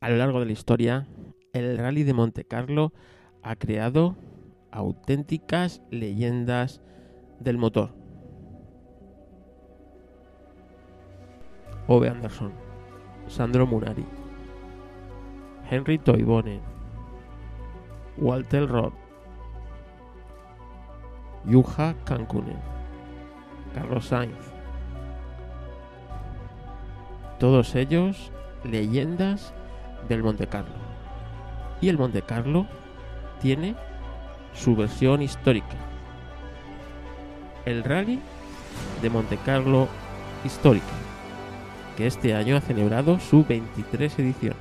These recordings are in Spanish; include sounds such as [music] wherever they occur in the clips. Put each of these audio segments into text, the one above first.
A lo largo de la historia, el Rally de Monte Carlo ha creado auténticas leyendas del motor. Ove Anderson, Sandro Munari, Henry Toivonen, Walter Roth, Yuha Kankunen, Carlos Sainz. Todos ellos leyendas del Monte Carlo. Y el Monte Carlo tiene su versión histórica. El Rally de Monte Carlo Histórica, que este año ha celebrado su 23 edición.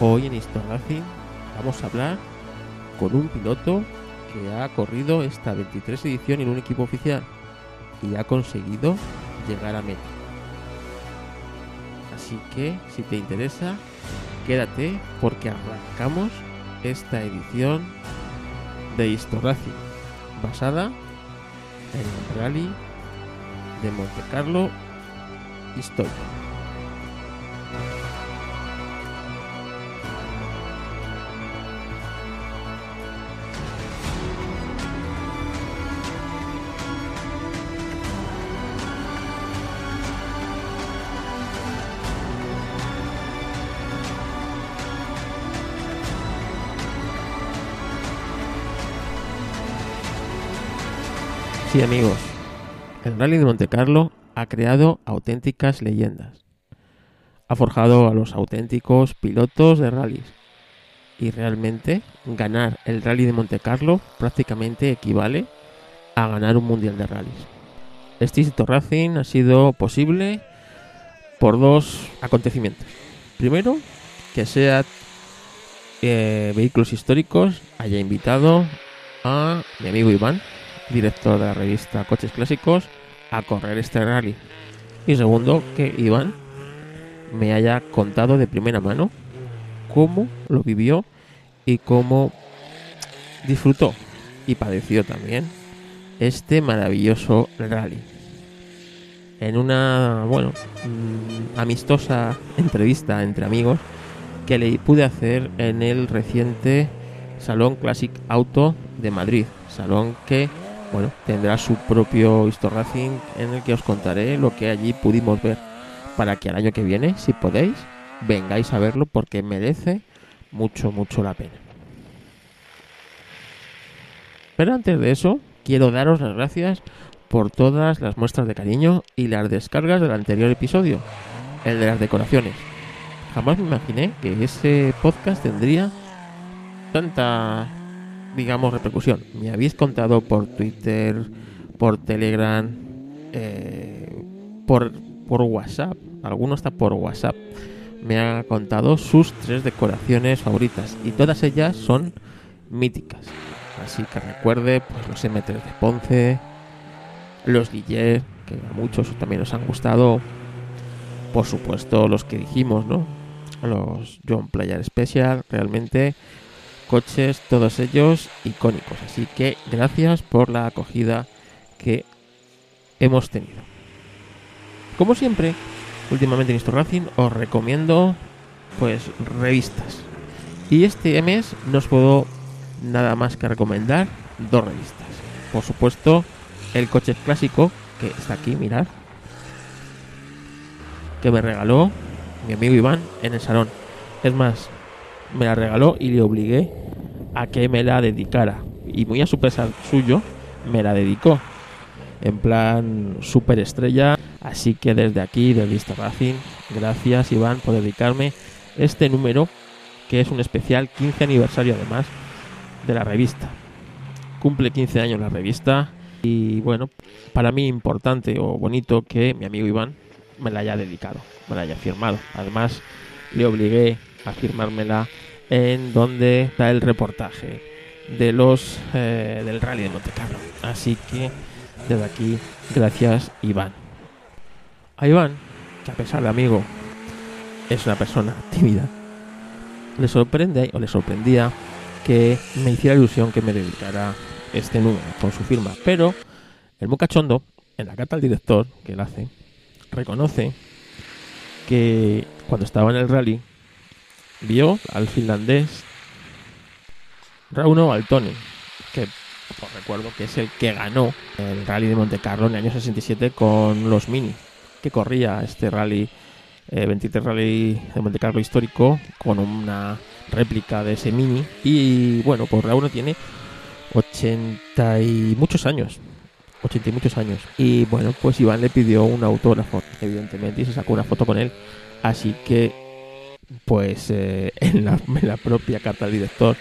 Hoy en Historracing vamos a hablar con un piloto que ha corrido esta 23 edición en un equipo oficial y ha conseguido llegar a meta. Así que si te interesa, quédate porque arrancamos esta edición de Historracing basada en el rally de Monte Carlo histórico. Amigos, el Rally de Monte Carlo ha creado auténticas leyendas. Ha forjado a los auténticos pilotos de rallies. Y realmente ganar el Rally de Monte Carlo prácticamente equivale a ganar un Mundial de Rallies. Este Hito Racing ha sido posible por dos acontecimientos. Primero, que SEAT eh, Vehículos Históricos haya invitado a mi amigo Iván, director de la revista Coches Clásicos, a correr este rally. Y segundo, que Iván me haya contado de primera mano cómo lo vivió y cómo disfrutó y padeció también este maravilloso rally. En una, bueno, mm, amistosa entrevista entre amigos que le pude hacer en el reciente Salón Classic Auto de Madrid. Salón que bueno, tendrá su propio Racing en el que os contaré lo que allí pudimos ver para que al año que viene, si podéis, vengáis a verlo porque merece mucho, mucho la pena. Pero antes de eso, quiero daros las gracias por todas las muestras de cariño y las descargas del anterior episodio, el de las decoraciones. Jamás me imaginé que ese podcast tendría tanta digamos, repercusión. Me habéis contado por Twitter, por Telegram, eh, por, por WhatsApp, alguno está por WhatsApp, me ha contado sus tres decoraciones favoritas y todas ellas son míticas. Así que recuerde pues, los M3 de Ponce, los DJ, que a muchos también nos han gustado, por supuesto los que dijimos, ¿no? Los John Player Special, realmente coches, todos ellos icónicos. Así que gracias por la acogida que hemos tenido. Como siempre, últimamente en Esto Racing os recomiendo pues revistas. Y este mes no os puedo nada más que recomendar dos revistas. Por supuesto, el coche clásico, que está aquí, mirad, que me regaló mi amigo Iván en el salón. Es más, me la regaló y le obligué a que me la dedicara. Y muy a su pesar suyo, me la dedicó. En plan super estrella. Así que desde aquí, desde Vista Racing, gracias Iván por dedicarme este número, que es un especial 15 aniversario además de la revista. Cumple 15 años la revista y bueno, para mí importante o bonito que mi amigo Iván me la haya dedicado, me la haya firmado. Además, le obligué a firmármela en donde está el reportaje de los eh, del rally de Monte Carlo. Así que desde aquí, gracias Iván. A Iván, que a pesar de amigo es una persona tímida, le sorprende o le sorprendía que me hiciera ilusión que me dedicara este número con su firma. Pero el Mucachondo, en la carta al director que él hace, reconoce que cuando estaba en el rally, vio al finlandés Rauno Altoni, que os recuerdo que es el que ganó el rally de Monte Carlo en el año 67 con los Mini, que corría este rally, 23 eh, rally de Monte Carlo histórico, con una réplica de ese Mini. Y bueno, pues Rauno tiene 80 y muchos años. 80 y muchos años. Y bueno, pues Iván le pidió un autógrafo, evidentemente, y se sacó una foto con él. Así que, pues eh, [laughs] en, la, propia carta del director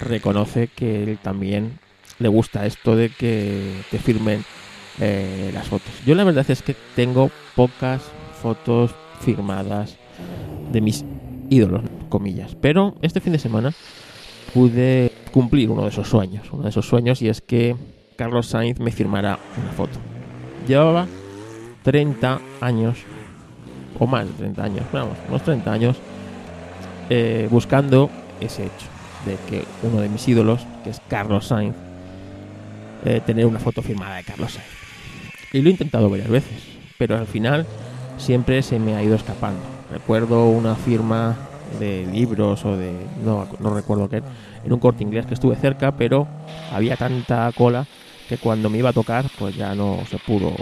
reconoce que él también le gusta esto de que te firmen eh, las fotos. Yo la verdad es que tengo pocas fotos firmadas de mis ídolos, comillas. Pero este fin de semana pude cumplir uno de esos sueños, uno de esos sueños y es que Carlos Sainz me firmara una foto. Llevaba 30 años, o más de 30 años, vamos, unos 30 años, eh, buscando ese hecho de que uno de mis ídolos, que es Carlos Sainz, eh, tener una foto firmada de Carlos Sainz. Y lo he intentado varias veces, pero al final siempre se me ha ido escapando. Recuerdo una firma de libros o de no, no recuerdo qué en un corte inglés que estuve cerca pero había tanta cola que cuando me iba a tocar pues ya no se pudo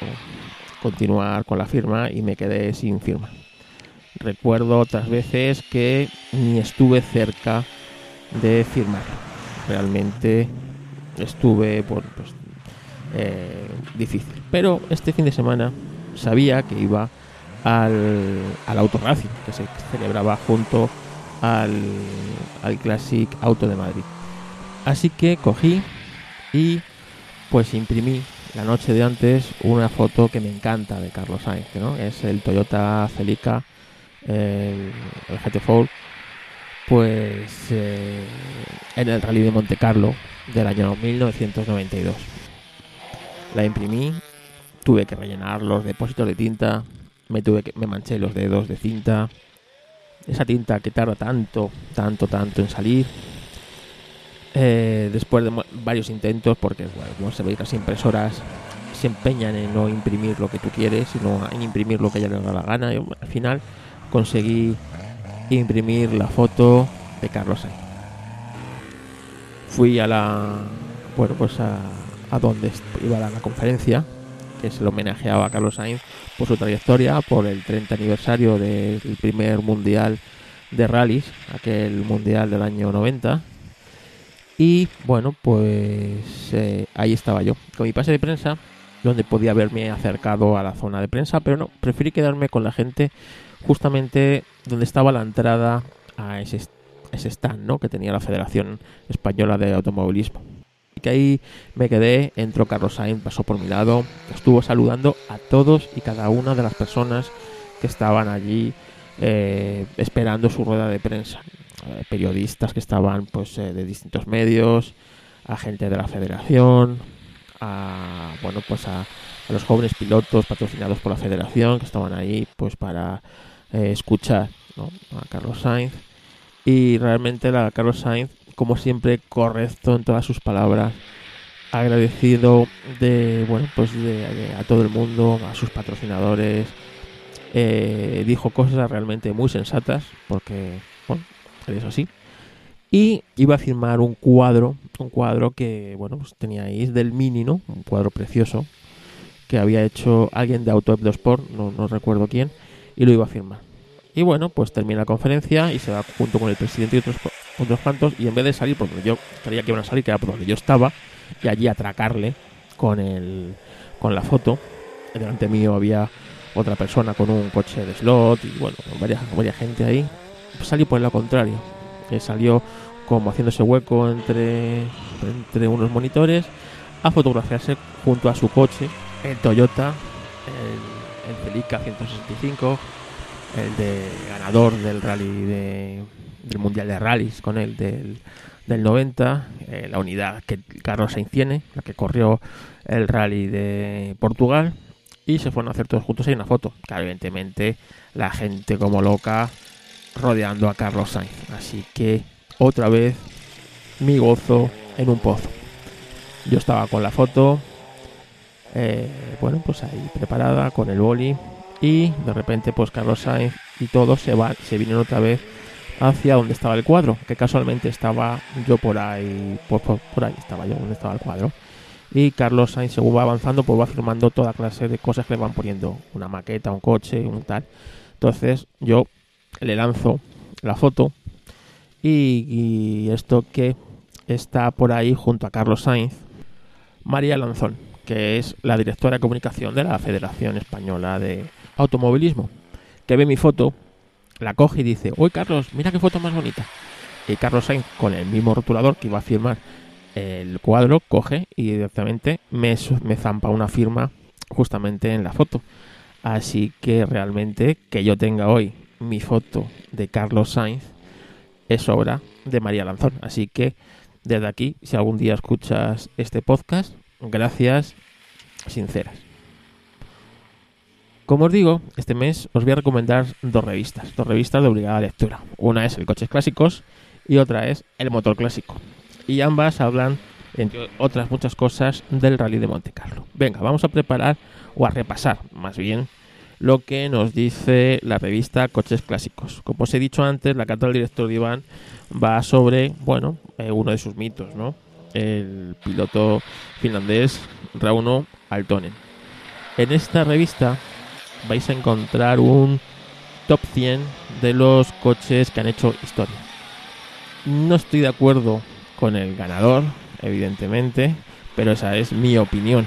continuar con la firma y me quedé sin firma recuerdo otras veces que ni estuve cerca de firmar realmente estuve pues eh, difícil pero este fin de semana sabía que iba al, al Autorracing que se celebraba junto al, al Classic Auto de Madrid. Así que cogí y pues imprimí la noche de antes una foto que me encanta de Carlos Sainz, ¿no? Es el Toyota Celica, el, GT4, pues eh, en el Rally de Monte Carlo del año 1992. La imprimí, tuve que rellenar los depósitos de tinta, me tuve que, me manché los dedos de cinta, esa tinta que tarda tanto, tanto, tanto en salir. Eh, después de varios intentos, porque bueno, como ve, las impresoras se empeñan en no imprimir lo que tú quieres, sino en imprimir lo que ella le da la gana. Al final conseguí imprimir la foto de Carlos Sainz. Fui a la, bueno, pues a, a donde iba la conferencia que se le homenajeaba a Carlos Sainz por su trayectoria, por el 30 aniversario del primer mundial de rallies, aquel mundial del año 90. Y bueno, pues eh, ahí estaba yo, con mi pase de prensa, donde podía haberme acercado a la zona de prensa, pero no, preferí quedarme con la gente justamente donde estaba la entrada a ese, stand ¿no? que tenía la Federación Española de Automovilismo que ahí me quedé, entró Carlos Sainz, pasó por mi lado, estuvo saludando a todos y cada una de las personas que estaban allí eh, esperando su rueda de prensa. Eh, periodistas que estaban pues eh, de distintos medios, a gente de la federación, a bueno pues a, los jóvenes pilotos patrocinados por la federación que estaban ahí pues para escuchar a Carlos Sainz y realmente la Carlos Sainz como siempre, correcto en todas sus palabras. Agradecido de, bueno, pues a todo el mundo, a sus patrocinadores. Eh, dijo cosas realmente muy sensatas, porque, bueno, es así. Y iba a firmar un cuadro, un cuadro que, bueno, pues teníais del Mini, ¿no? Un cuadro precioso que había hecho alguien de Auto Sport, no, no recuerdo quién, y lo iba a firmar. Y bueno, pues termina la conferencia y se va junto con el presidente y otros otros cuantos, y en vez de salir por donde yo creía que iban a salir, que era por donde yo estaba, y allí atracarle con, el, con la foto, delante mío había otra persona con un coche de slot y bueno, varias, varias gente ahí, pues salió por lado contrario, que salió como haciéndose hueco entre, entre unos monitores a fotografiarse junto a su coche, el Toyota, el, el Celica 165, el de ganador del rally de del Mundial de Rallys con del, del 90, eh, la unidad que Carlos Sainz tiene, la que corrió el rally de Portugal, y se fueron a hacer todos juntos ahí una foto. Claro, evidentemente la gente como loca rodeando a Carlos Sainz. Así que otra vez mi gozo en un pozo. Yo estaba con la foto, eh, bueno, pues ahí preparada con el boli y de repente pues Carlos Sainz y todos se van, se vienen otra vez hacia donde estaba el cuadro, que casualmente estaba yo por ahí, por, por, ahí estaba yo donde estaba el cuadro. Y Carlos Sainz, según va avanzando, pues va firmando toda clase de cosas que le van poniendo, una maqueta, un coche, un tal. Entonces yo le lanzo la foto y, esto que está por ahí junto a Carlos Sainz, María Lanzón, que es la directora de comunicación de la Federación Española de Automovilismo, que ve mi foto, la coge y dice, uy Carlos, mira qué foto más bonita. Y Carlos Sainz, con el mismo rotulador que iba a firmar el cuadro, coge y directamente me, me zampa una firma justamente en la foto. Así que realmente que yo tenga hoy mi foto de Carlos Sainz es obra de María Lanzón. Así que desde aquí, si algún día escuchas este podcast, gracias sinceras. Como os digo, este mes os voy a recomendar dos revistas, dos revistas de obligada lectura. Una es el Coches Clásicos y otra es el Motor Clásico. Y ambas hablan, entre otras muchas cosas, del Rally de Monte Carlo. Venga, vamos a preparar o a repasar, más bien, lo que nos dice la revista Coches Clásicos. Como os he dicho antes, la carta del director de Iván va sobre, bueno, eh, uno de sus mitos, ¿no? El piloto finlandés Rauno Altonen. En esta revista vais a encontrar un top 100 de los coches que han hecho historia. No estoy de acuerdo con el ganador, evidentemente, pero esa es mi opinión.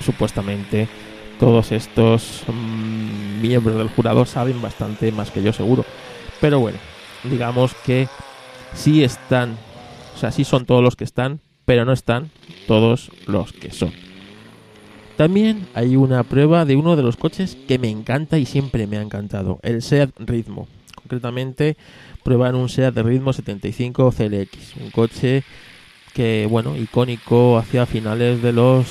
Supuestamente todos estos mm, miembros del jurado saben bastante más que yo seguro. Pero bueno, digamos que sí están, o sea, sí son todos los que están, pero no están todos los que son. También hay una prueba de uno de los coches que me encanta y siempre me ha encantado, el SEAT Ritmo. Concretamente, prueban un SEAT Ritmo 75 CLX, un coche que, bueno, icónico hacia finales de los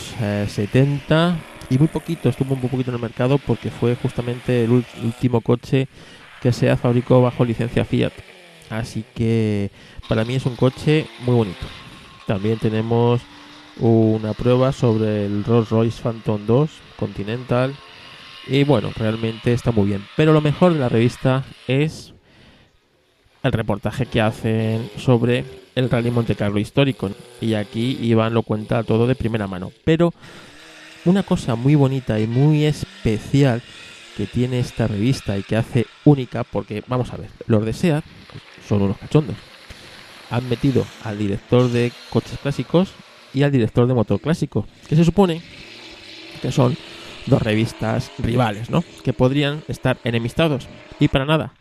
70 eh, y muy poquito, estuvo un poquito en el mercado porque fue justamente el último coche que se fabricó bajo licencia Fiat. Así que para mí es un coche muy bonito. También tenemos una prueba sobre el Rolls Royce Phantom 2 Continental. Y bueno, realmente está muy bien. Pero lo mejor de la revista es el reportaje que hacen sobre el Rally Monte Carlo histórico. Y aquí Iván lo cuenta todo de primera mano. Pero una cosa muy bonita y muy especial que tiene esta revista y que hace única, porque vamos a ver, los de SEAT son unos cachondos. Han metido al director de coches clásicos y al director de motor clásico, que se supone que son dos revistas rivales, ¿no? Que podrían estar enemistados. Y para nada.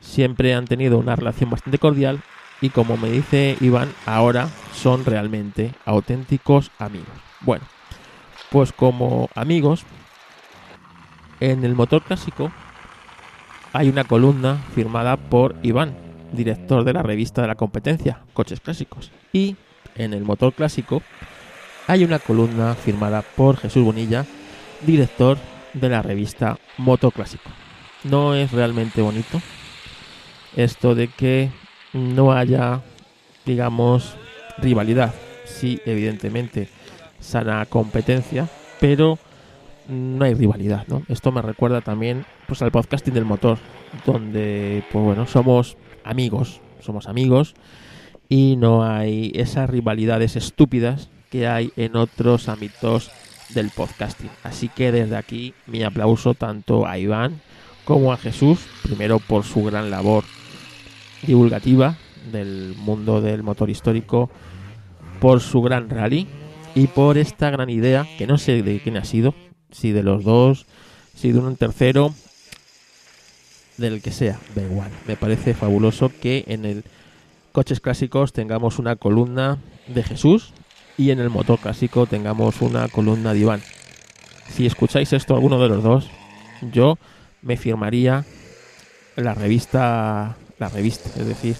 Siempre han tenido una relación bastante cordial y como me dice Iván, ahora son realmente auténticos amigos. Bueno, pues como amigos, en el motor clásico hay una columna firmada por Iván, director de la revista de la competencia, Coches Clásicos. Y en el motor clásico hay una columna firmada por Jesús Bonilla, director de la revista Motor Clásico. No es realmente bonito esto de que no haya, digamos, rivalidad. Sí, evidentemente sana competencia, pero no hay rivalidad, ¿no? Esto me recuerda también pues al podcasting del motor, donde pues bueno, somos amigos, somos amigos y no hay esas rivalidades estúpidas que hay en otros ámbitos del podcasting. Así que desde aquí mi aplauso tanto a Iván como a Jesús, primero por su gran labor divulgativa del mundo del motor histórico, por su gran rally y por esta gran idea, que no sé de quién ha sido, si de los dos, si de un tercero, del que sea, da igual. Me parece fabuloso que en el coches clásicos tengamos una columna de Jesús y en el motor clásico tengamos una columna de Iván. Si escucháis esto alguno de los dos, yo me firmaría la revista, la revista, es decir,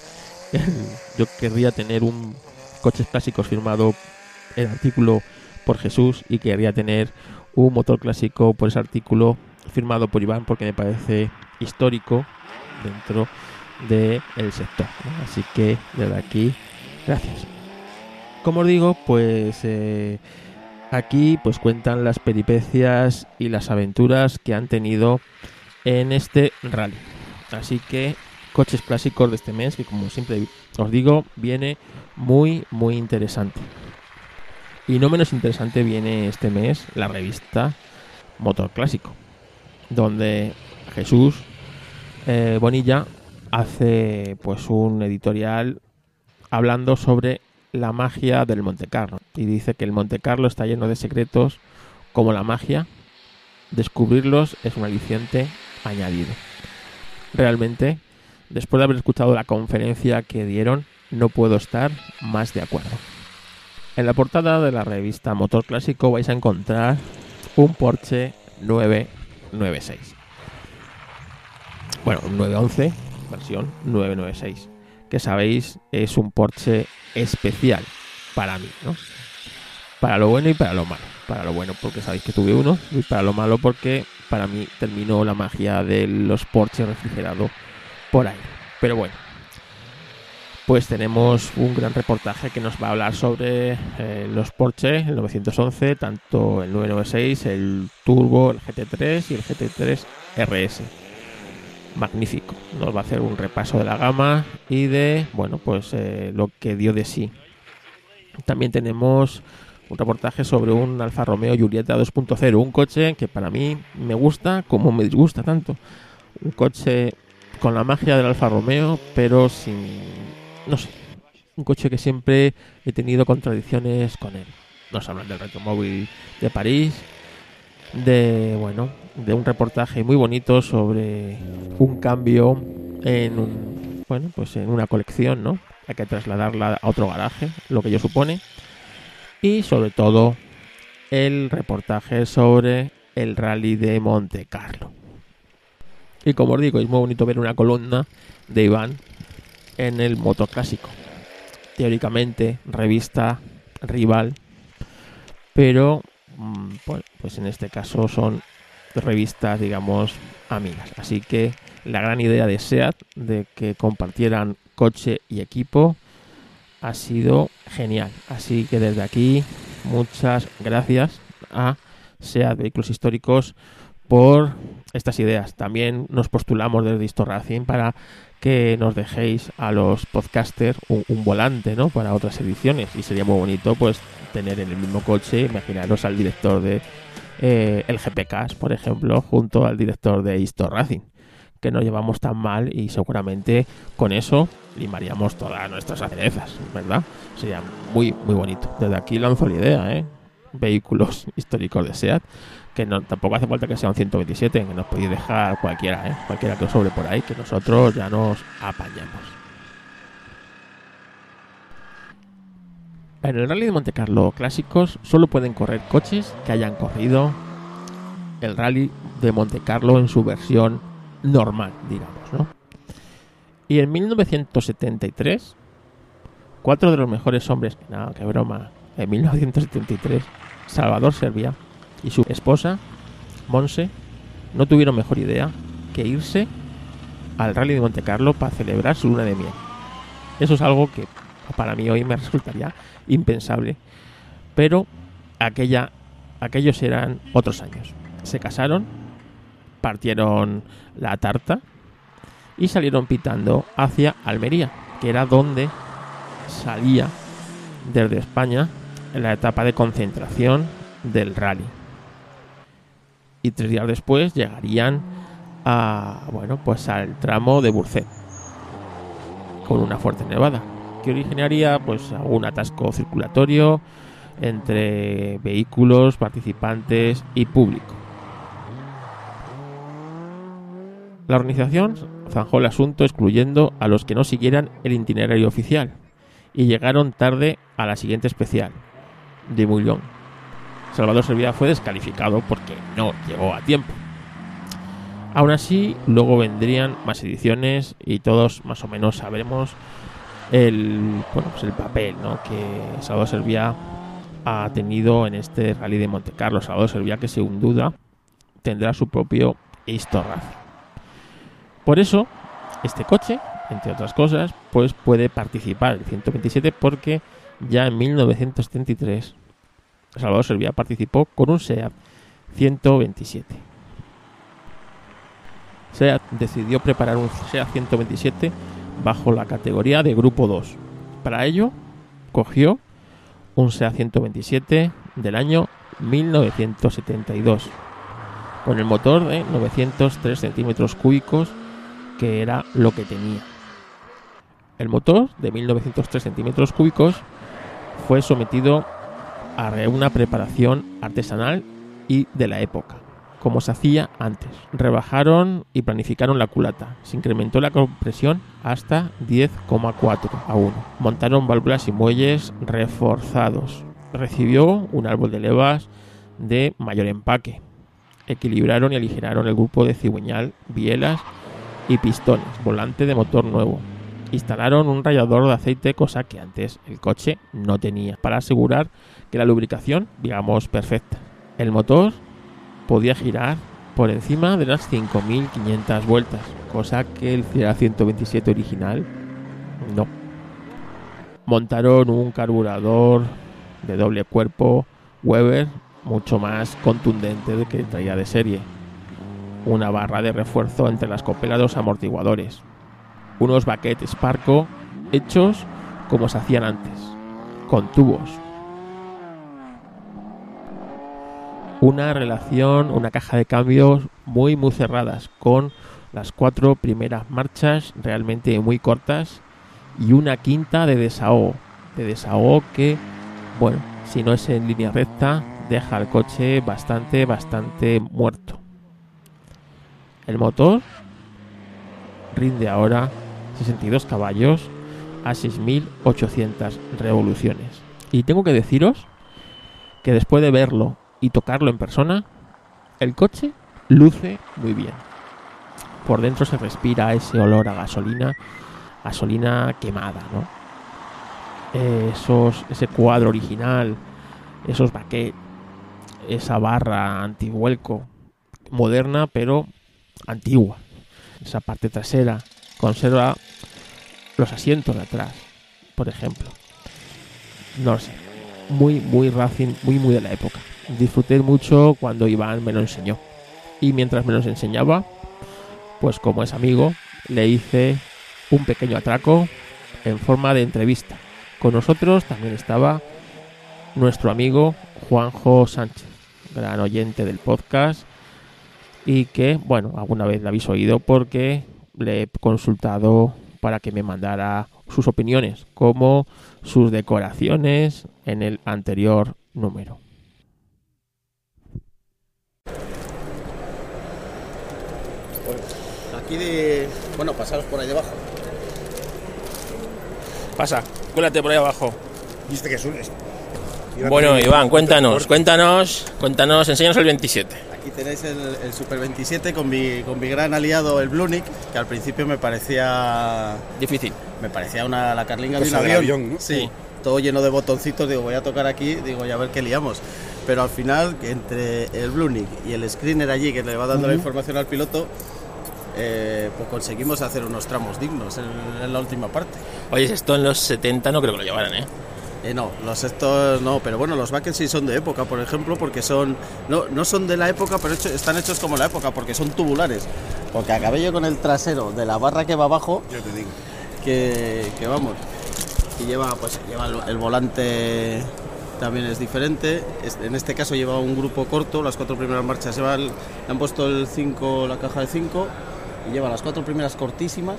[laughs] yo querría tener un coches clásicos firmado el artículo por Jesús y quería tener un motor clásico por ese artículo firmado por Iván porque me parece histórico dentro del sector. Así que desde aquí, gracias. Como os digo, pues eh, aquí pues cuentan las peripecias y las aventuras que han tenido en este rally. Así que coches clásicos de este mes, que como siempre os digo, viene muy, muy interesante. Y no menos interesante viene este mes la revista Motor Clásico, donde Jesús eh, Bonilla hace pues un editorial hablando sobre la magia del Monte Carlo y dice que el Monte Carlo está lleno de secretos como la magia. Descubrirlos es un aliciente añadido. Realmente, después de haber escuchado la conferencia que dieron, no puedo estar más de acuerdo. En la portada de la revista Motor Clásico vais a encontrar un Porsche 996. Bueno, un 911, versión 996, que sabéis es un Porsche especial para mí, ¿no? Para lo bueno y para lo malo. Para lo bueno porque sabéis que tuve uno y para lo malo porque para mí terminó la magia de los Porsche refrigerados por ahí. Pero bueno, pues tenemos un gran reportaje que nos va a hablar sobre eh, los Porsche, el 911, tanto el 996, el Turbo, el GT3 y el GT3 RS. Magnífico. Nos va a hacer un repaso de la gama y de, bueno, pues eh, lo que dio de sí. También tenemos un reportaje sobre un Alfa Romeo Giulietta 2.0, un coche que para mí me gusta como me disgusta tanto. Un coche con la magia del Alfa Romeo, pero sin, no sé, un coche que siempre he tenido contradicciones con él. Nos hablan del retromóvil de París, de, bueno, de un reportaje muy bonito sobre un cambio en un, bueno, pues en una colección, ¿no? Hay que trasladarla a otro garaje, lo que yo supone y sobre todo el reportaje sobre el rally de Monte Carlo. Y como os digo, es muy bonito ver una columna de Iván en el motoclásico. Teóricamente, revista rival, pero mm, pues en este caso son revistas, digamos, amigas. Así que la gran idea de SEAT de que compartieran coche y equipo ha sido genial. Así que desde aquí, muchas gracias a SEAT Vehículos Históricos por estas ideas. También nos postulamos desde Histo Racing para que nos dejéis a los podcasters un, volante ¿no? para otras ediciones. Y sería muy bonito pues tener en el mismo coche, imaginaros al director de eh, el GPK, por ejemplo, junto al director de Histo Racing que no llevamos tan mal y seguramente con eso limaríamos todas nuestras aderezas, ¿verdad? Sería muy, muy bonito. Desde aquí lanzo la idea, ¿eh? Vehículos [laughs] históricos de SEAT, que tampoco hace falta que sean 127, que nos podéis dejar cualquiera, ¿eh? Cualquiera que os sobre por ahí, que nosotros ya nos apañamos. En el Rally de Monte Carlo clásicos solo pueden correr coches que hayan corrido el Rally de Monte Carlo en su versión normal, digamos, ¿no? Y en 1973, cuatro de los mejores hombres, no, qué broma, en 1973, Salvador Servia y su esposa, Monse, no tuvieron mejor idea que irse al Rally de Monte Carlo para celebrar su luna de miel. Eso es algo que para mí hoy me [laughs] resultaría impensable, pero aquella, aquellos eran otros años. Se casaron partieron la tarta y salieron pitando hacia Almería, que era donde salía desde España en la etapa de concentración del rally. Y tres días después llegarían a, bueno, pues al tramo de Burcet con una fuerte nevada que originaría pues un atasco circulatorio entre vehículos, participantes y público. La organización zanjó el asunto excluyendo a los que no siguieran el itinerario oficial y llegaron tarde a la siguiente especial, de Mullón. Salvador Servia fue descalificado porque no llegó a tiempo. Aún así, luego vendrían más ediciones y todos más o menos sabremos el, bueno, pues el papel que Salvador Servia ha tenido en este rally de Monte Carlo. Salvador Servia que según duda tendrá su propio historia. Por eso, este coche, entre otras cosas, pues puede participar el 127 porque ya en 1973 Salvador Servia participó con un SEAT 127. SEAT decidió preparar un SEAT 127 bajo la categoría de Grupo 2. Para ello, cogió un SEAT 127 del año 1972 con el motor de 903 centímetros cúbicos que era lo que tenía. El motor de 1903 centímetros cúbicos fue sometido a una preparación artesanal y de la época, como se hacía antes. Rebajaron y planificaron la culata. Se incrementó la compresión hasta 10,4 a 1. Montaron válvulas y muelles reforzados. Recibió un árbol de levas de mayor empaque. Equilibraron y aligeraron el grupo de cigüeñal, bielas y pistones, volante de motor nuevo. Instalaron un rallador de aceite, cosa que antes el coche no tenía, para asegurar que la lubricación, digamos, perfecta. El motor podía girar por encima de las 5.500 vueltas, cosa que el Fiat 127 original no. Montaron un carburador de doble cuerpo Weber mucho más contundente del que traía de serie. Una barra de refuerzo entre las copelas de los amortiguadores. Unos baquetes Sparco hechos como se hacían antes, con tubos. Una relación, una caja de cambios muy muy cerradas, con las cuatro primeras marchas realmente muy cortas y una quinta de desahogo. De desahogo que, bueno, si no es en línea recta, deja el coche bastante, bastante muerto. El motor rinde ahora 62 caballos a 6.800 revoluciones. Y tengo que deciros que después de verlo y tocarlo en persona, el coche luce muy bien. Por dentro se respira ese olor a gasolina, gasolina quemada, ¿no? Esos, ese cuadro original, esos baquetes, esa barra antivuelco moderna pero antigua. Esa parte trasera conserva los asientos de atrás, por ejemplo. No sé, muy, muy Racing, muy, muy de la época. Disfruté mucho cuando Iván me lo enseñó. Y mientras me los enseñaba, pues como es amigo, le hice un pequeño atraco en forma de entrevista. Con nosotros también estaba nuestro amigo Juanjo Sánchez gran oyente del podcast y que, bueno, alguna vez la habéis oído porque le he consultado para que me mandara sus opiniones, como sus decoraciones en el anterior número. Aquí de... Bueno, pasaros por ahí debajo. Pasa, cuélate por ahí abajo. Viste que es un... Bueno, Iván, cuéntanos, cuéntanos, cuéntanos, enséñanos el 27. Aquí tenéis el, Super 27 con mi, con mi gran aliado, el Blunic, que al principio me parecía... Difícil. Me parecía una, la carlinga de un avión. Sí, todo lleno de botoncitos, digo, voy a tocar aquí, digo, ya a ver qué liamos. Pero al final, entre el Blunic y el screener allí, que le va dando la información al piloto, eh, pues conseguimos hacer unos tramos dignos en, en, la última parte. Oye, esto en los 70 no creo que lo llevaran, ¿eh? Eh, no, los estos no, pero bueno, los Backens sí son de época, por ejemplo, porque son no, no son de la época, pero están hechos como la época, porque son tubulares. Porque acabé yo con el trasero de la barra que va abajo, yo te digo. Que, que vamos, y lleva pues lleva el, volante también es diferente. En este caso lleva un grupo corto, las cuatro primeras marchas lleva le han puesto el 5, la caja de 5 y lleva las cuatro primeras cortísimas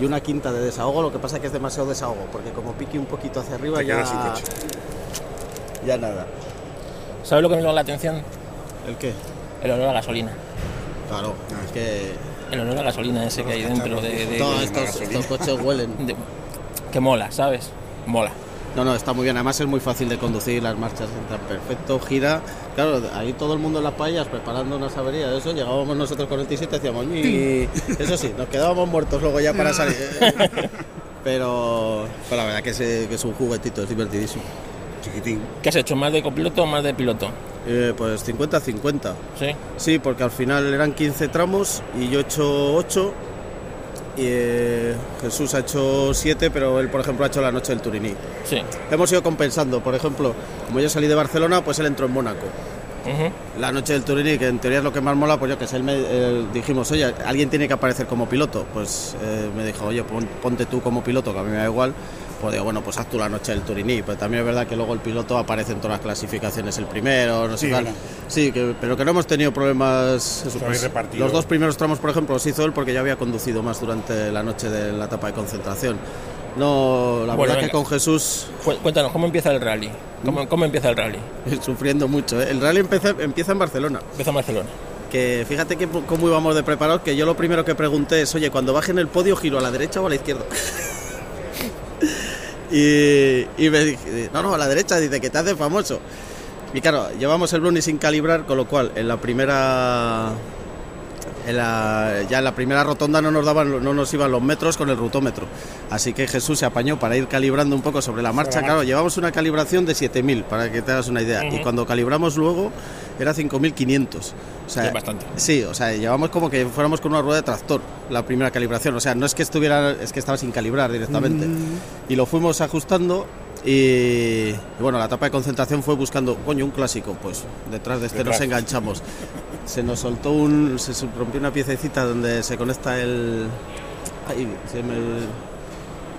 y una quinta de desahogo, lo que pasa es que es demasiado desahogo, porque como pique un poquito hacia arriba ya, ya nada. ¿Sabes lo que me llama la atención? ¿El qué? El olor a gasolina. Claro, es que... El olor a gasolina ese que hay dentro de... Todos estos, coches huelen. [laughs] que mola, ¿sabes? Mola. No, no, está muy bien. Además es muy fácil de conducir, las marchas entran perfecto, gira. Claro, ahí todo el mundo en las payas preparando una sabería de eso. Llegábamos nosotros con el T7 y decíamos, y eso sí, nos quedábamos muertos luego ya para salir. pero, la verdad que es, un juguetito, es divertidísimo. Chiquitín. ¿Qué has hecho? ¿Más de copiloto o más de piloto? Eh, pues 50-50. ¿Sí? Sí, porque al final eran 15 tramos y yo he hecho 8 y eh, Jesús ha hecho siete, pero él, por ejemplo, ha hecho la noche del Turiní. Sí. Hemos ido compensando, por ejemplo, como yo salí de Barcelona, pues él entró en Mónaco. La noche del Turini, que en teoría es lo que más mola, pues yo que sé, él me, eh, dijimos, oye, alguien tiene que aparecer como piloto. Pues eh, me dijo, oye, pon- ponte tú como piloto, que a mí me da igual. Pues digo, bueno, pues haz tú la noche del Turini. Pero también es verdad que luego el piloto aparece en todas las clasificaciones el primero, no sé Sí, bueno. Sí, que, pero que no hemos tenido problemas. eso, repartido. los dos primeros tramos, por ejemplo, los hizo él porque ya había conducido más durante la noche de la etapa de concentración. No, la Bueno, verdad que con Jesús Cu- Cuéntanos, ¿cómo empieza el rally? ¿Cómo, cómo empieza el rally? [laughs] sufriendo mucho. ¿eh? El rally empieza, empieza en Barcelona. Empieza en Barcelona. Que fíjate que cómo íbamos de preparados, que yo lo primero que pregunté es, oye, cuando baje en el podio, giro a la derecha o a la izquierda. [laughs] y, me dije, no, no, a la derecha, dice que te hace famoso. Y claro, llevamos el Bruni sin calibrar, con lo cual en la primera. En la- ya en la primera rotonda no nos daban no nos iban los metros con el rutómetro. Así que Jesús se apañó para ir calibrando un poco sobre la marcha. la Claro, llevamos una calibración de 7000, para que te hagas una idea. Y cuando calibramos luego era 5500. O sea, Es bastante. Sí, o sea, llevamos como que fuéramos con una rueda de tractor la primera calibración. O sea, no es que estuviera, es que estaba sin calibrar directamente. Y lo fuimos ajustando y, y bueno, la etapa de concentración fue buscando, coño, un clásico. Pues detrás de este Detrás. nos enganchamos. Se nos soltó un, se rompió una piececita donde se conecta el, ay, se me-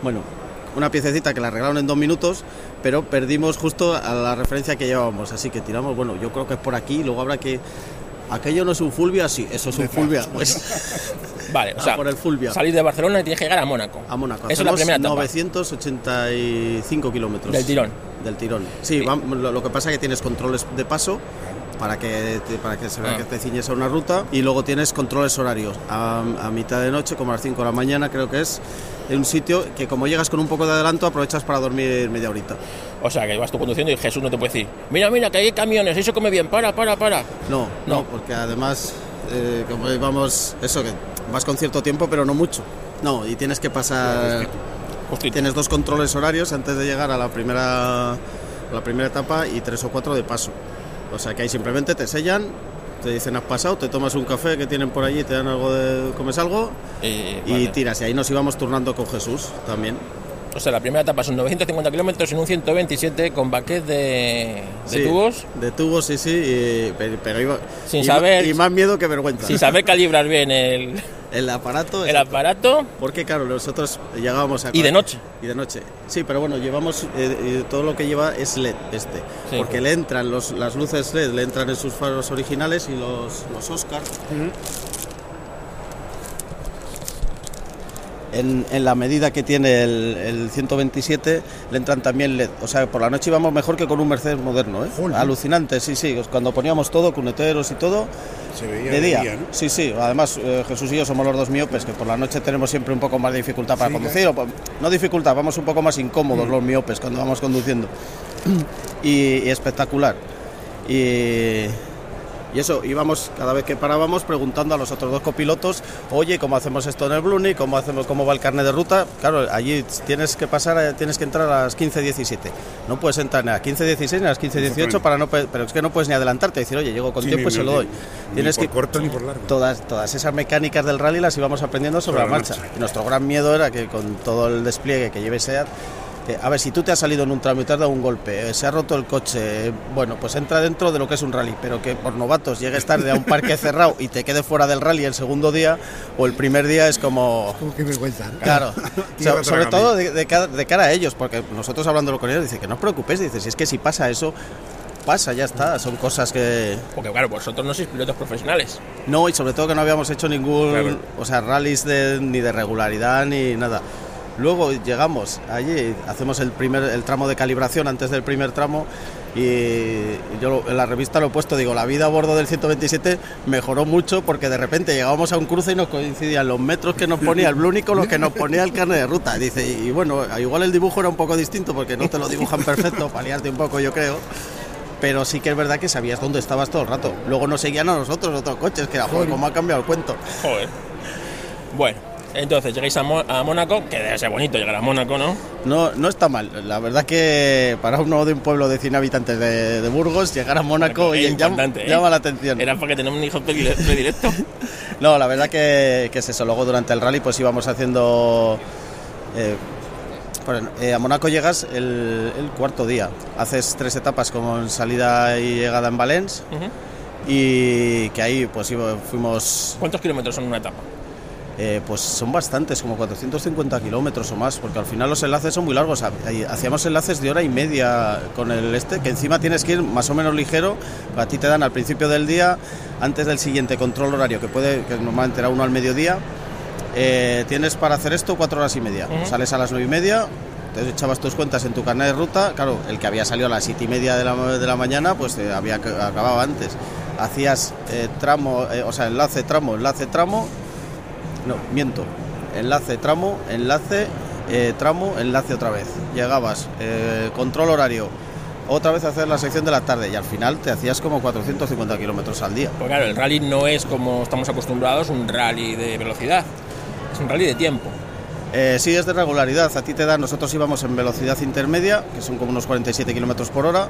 bueno, una piececita que la arreglaron en dos minutos, pero perdimos justo a la referencia que llevábamos. Así que tiramos, bueno, yo creo que es por aquí, luego habrá que. Aquello no es un Fulvia, sí, eso es un Fulvia. Pues [laughs] Vale, o A sea, por el Fulvia. salir de Barcelona y tienes que llegar a Mónaco. a Mónaco. Eso es la primera etapa. 985 kilómetros. Del tirón. Del tirón. Sí, Sí. vam- lo, lo que pasa es que tienes controles de paso para que, te- para que se vea Ah. que te ciñes a una ruta y luego tienes controles horarios a, a mitad de noche, como a las 5 de la mañana creo que es, en un sitio que como llegas con un poco de adelanto aprovechas para dormir media horita. O sea, que vas tú conduciendo y Jesús no te puede decir, mira, mira, que hay camiones, eso come bien, para, para, para. No, no, No. porque además, eh, como vamos, eso que vas con cierto tiempo, pero no mucho. No, y tienes que pasar. Justito. Tienes dos controles horarios antes de llegar a la primera, a la primera etapa y tres o cuatro de paso. O sea que ahí simplemente te sellan, te dicen has pasado, te tomas un café que tienen por allí, te dan algo de. comes algo Eh, y vale. tiras. Y ahí nos íbamos turnando con Jesús también. O sea, la primera etapa son 950 kilómetros en un 127 con baquet de, de Sí, tubos, De tubos, sí, sí, y- pero, iba. Sin saber- Y más miedo que vergüenza. sin saber calibrar bien el, [laughs] El aparato. el aparato. Porque claro, nosotros llegábamos a... Y de noche. Y de noche. Sí, pero bueno, llevamos... eh, eh, todo lo que lleva es LED este. Sí. Porque le entran los, las luces LED, le entran en sus faros originales y los, los Oscar. En, en la medida que tiene el, el 127 le entran también LED. O sea, por la noche íbamos mejor que con un Mercedes moderno. ¿eh? Alucinante, sí, sí. Cuando poníamos todo, cuneteros y todo, Se veía de día. ¿no? Sí, sí. Además, eh, Jesús y yo somos los dos miopes, que por la noche tenemos siempre un poco más de dificultad para Sí, conducir. o no dificultad, vamos un poco más incómodos Mm. los miopes cuando vamos conduciendo. [clears throat] y, y espectacular. Y, y eso, íbamos cada vez que parábamos preguntando a los otros dos copilotos, oye, ¿cómo hacemos esto en el Bruni? ¿Cómo, hacemos, ¿Cómo va el carnet de ruta? Claro, allí tienes que pasar, eh, tienes que entrar a las 15.17. No puedes entrar ni a las 15.16 ni a las 15.18 para no, pe- pero es que no puedes ni adelantarte y decir, oye, llego con Sí, tiempo y ni- se lo doy. ni Tienes por que corto ni por largo. todas, todas esas mecánicas del rally las íbamos aprendiendo sobre, Sobre la la marcha. marcha. Y nuestro gran miedo era que con todo el despliegue que lleve SEAT, que, a ver, si tú te has salido en un tramo y te has dado un golpe, eh, se ha roto el coche, eh, bueno, pues entra dentro de lo que es un rally, pero que por novatos llegues tarde a un parque [laughs] cerrado y te quede fuera del rally el segundo día o el primer día es como... Como que vergüenza. ¿no? Claro, [laughs] So- sobre todo de, de cara, de cara a ellos, porque nosotros hablándolo con ellos, dice que no os preocupéis, dice, si es que si pasa eso, pasa, ya está, son cosas que... Porque claro, vosotros no sois pilotos profesionales. No, y sobre todo que no habíamos hecho ningún, Claro. o sea, rallies de, ni de regularidad ni nada. Luego llegamos allí, hacemos el primer el tramo de calibración antes del primer tramo y yo en la revista lo he puesto, digo, la vida a bordo del 127 mejoró mucho porque de repente llegábamos a un cruce y nos coincidían los metros que nos ponía el Blunic con los que nos ponía el carnet de ruta. Dice, y bueno, igual el dibujo era un poco distinto porque no te lo dibujan perfecto, paliarte un poco yo creo. Pero sí que es verdad que sabías dónde estabas todo el rato. Luego nos seguían a nosotros otros coches, que era, joder, cómo ha cambiado el cuento. Joder. Bueno, entonces llegáis a, Mo- a Mónaco, que debe ser bonito llegar a Mónaco, ¿no? No, no está mal. La verdad que para uno de un pueblo de 100 habitantes de, de Burgos, llegar a Mónaco y llama, ¿eh? llama la atención. Era porque tenemos un hijo predile- predilecto. [laughs] No, la verdad que, que es eso. Luego durante el rally pues íbamos haciendo... eh, Bueno, eh, a Mónaco llegas el, el cuarto día. Haces tres etapas con salida y llegada en Valence y que ahí pues fuimos ¿Cuántos kilómetros son una etapa? Eh, pues son bastantes, como 450 kilómetros o más, porque al final los enlaces son muy largos. Hacíamos enlaces de hora y media con el este, que encima tienes que ir más o menos ligero. A ti te dan al principio del día, antes del siguiente control horario, que puede, que normalmente era uno al mediodía. eh, tienes para hacer esto cuatro horas y media. Sales a las nueve y media, te echabas tus cuentas en tu carnet de ruta. Claro, el que había salido a las siete y media de la, de la mañana, pues eh, había acabado antes. Hacías tramo, o sea, enlace, tramo, enlace, tramo, no, miento. Enlace, tramo, enlace, eh, tramo, enlace otra vez. Llegabas, eh, control horario, otra vez a hacer la sección de la tarde y al final te hacías como 450 kilómetros al día. Pues claro, el rally no es como estamos acostumbrados, un rally de velocidad. Es un rally de tiempo. Eh, sí, es de regularidad. A ti te dan, nosotros íbamos en velocidad intermedia, que son como unos 47 kilómetros por hora.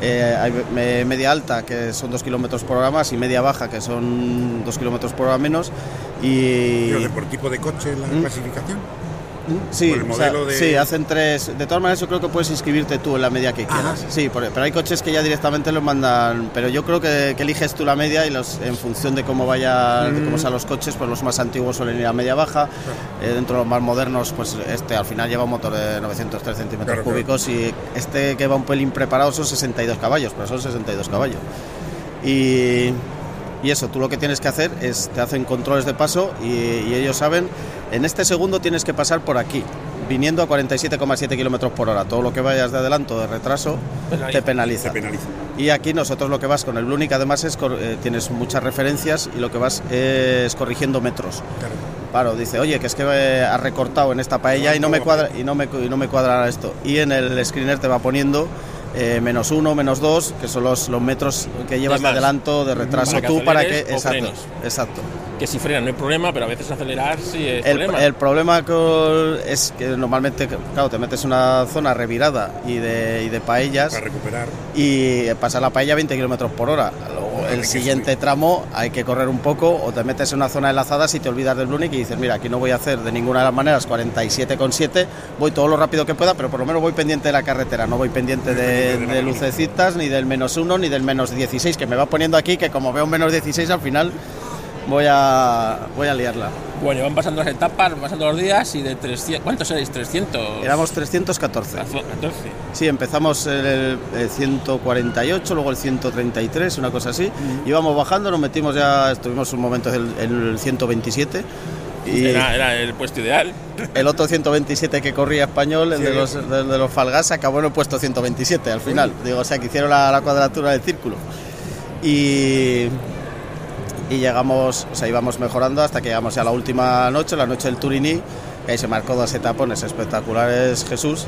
Eh, hay me- media alta, que son 2 kilómetros por hora más, y media baja, que son 2 kilómetros por hora menos. Y. Pero de por tipo de coche la ¿Mm? clasificación. Sí, Por el o sea, de- sí, hacen tres. De todas maneras, yo creo que puedes inscribirte tú en la media que quieras. Ajá. Sí, pero hay coches que ya directamente los mandan. Pero yo creo que, que eliges tú la media y los en función de cómo vaya, de cómo sean los coches, pues los más antiguos suelen ir a media baja. Eh, dentro de los más modernos, pues este al final lleva un motor de 903 centímetros Claro, claro. cúbicos y este que va un pelín preparado son 62 caballos, pero son 62 caballos. Y, y eso, tú lo que tienes que hacer es, te hacen controles de paso y, y ellos saben, en este segundo tienes que pasar por aquí, viniendo a 47,7 kilómetros por hora. Todo lo que vayas de adelanto de retraso Penaliza. te penaliza. Y aquí nosotros lo que vas con el Blunic además es eh, tienes muchas referencias y lo que vas es corrigiendo metros. Claro. Claro, dice, oye, que es que eh, has recortado en esta paella y no me cuadra y no me, y no me cuadra esto. Y en el screener te va poniendo eh, menos uno, menos dos, que son los, los metros que llevas de adelanto, de retraso Para que tú para que. Exacto, frenes. exacto. Que si frena no hay problema, pero a veces acelerar sí es El, problema. el problema con- es que normalmente, claro, te metes en una zona revirada y de, y de paellas Para recuperar. y pasa la paella a 20 kilómetros por hora. El siguiente tramo hay que correr un poco o te metes en una zona enlazada si te olvidas del Blunic y dices, mira, aquí no voy a hacer de ninguna de las maneras 47,7, voy todo lo rápido que pueda, pero por lo menos voy pendiente de la carretera, no voy pendiente de, de lucecitas, ni del menos 1, ni del menos 16, que me va poniendo aquí, que como veo menos 16 al final voy a, voy a liarla. Bueno, van pasando las etapas, van pasando los días y de 300... ¿Cuántos seréis? 300. Éramos 314. 14. Sí, empezamos el, el 148, luego el 133, una cosa así. Íbamos bajando, nos metimos ya, estuvimos un momento en el, el 127. Y Era, era el puesto ideal. el otro 127 que corría español, el de los, de los Falgas, acabó en el puesto 127 al final. Digo, o sea, que hicieron la, la cuadratura del círculo. Y, y llegamos, o sea, íbamos mejorando hasta que llegamos ya a la última noche, la noche del Turiní, que ahí se marcó dos etapones espectaculares Jesús.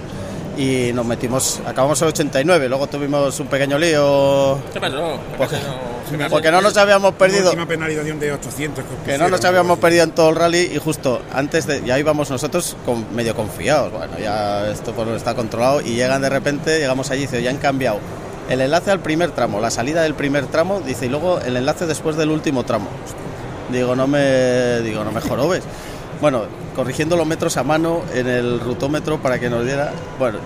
Y nos metimos, acabamos el 89, luego tuvimos un pequeño lío ¿Qué pasó? ¿Qué Porque- pasó? [laughs] porque no nos habíamos perdido. Última penalización de 800. Que no pusieron, nos habíamos perdido en todo el rally y justo antes de. Ya íbamos nosotros con, medio confiados. Bueno, ya esto pues, está controlado y llegan de repente, llegamos allí y dice, ya han cambiado el enlace al primer tramo, la salida del primer tramo, dice, y luego el enlace después del último tramo. Digo, no me. Digo, no me jorobes. [laughs] Bueno, corrigiendo los metros a mano en el rutómetro para que nos diera. Bueno,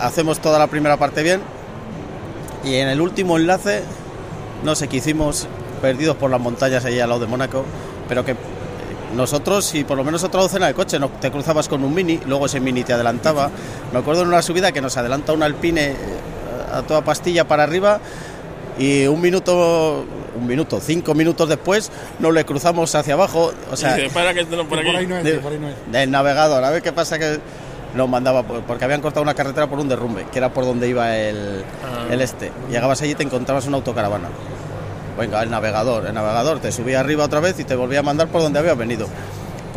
hacemos toda la primera parte bien. Y en el último enlace, no sé qué hicimos, perdidos por las montañas allí al lado de Mónaco, pero que nosotros, y por lo menos otra docena de coches, no, te cruzabas con un mini, luego ese mini te adelantaba. [laughs] Me acuerdo en una subida que nos adelanta un alpine a toda pastilla para arriba y un minuto, un minuto, cinco minutos después nos le cruzamos hacia abajo. O sea, Dice, para que esto no Que por por ahí aquí. no es, de- que por ahí no es. del navegador, a ver qué pasa que nos mandaba, por- porque habían cortado una carretera por un derrumbe, que era por donde iba el, Ah. el este. Llegabas allí y te encontrabas una autocaravana. Venga, el navegador, el navegador te subía arriba otra vez y te volvía a mandar por donde había venido.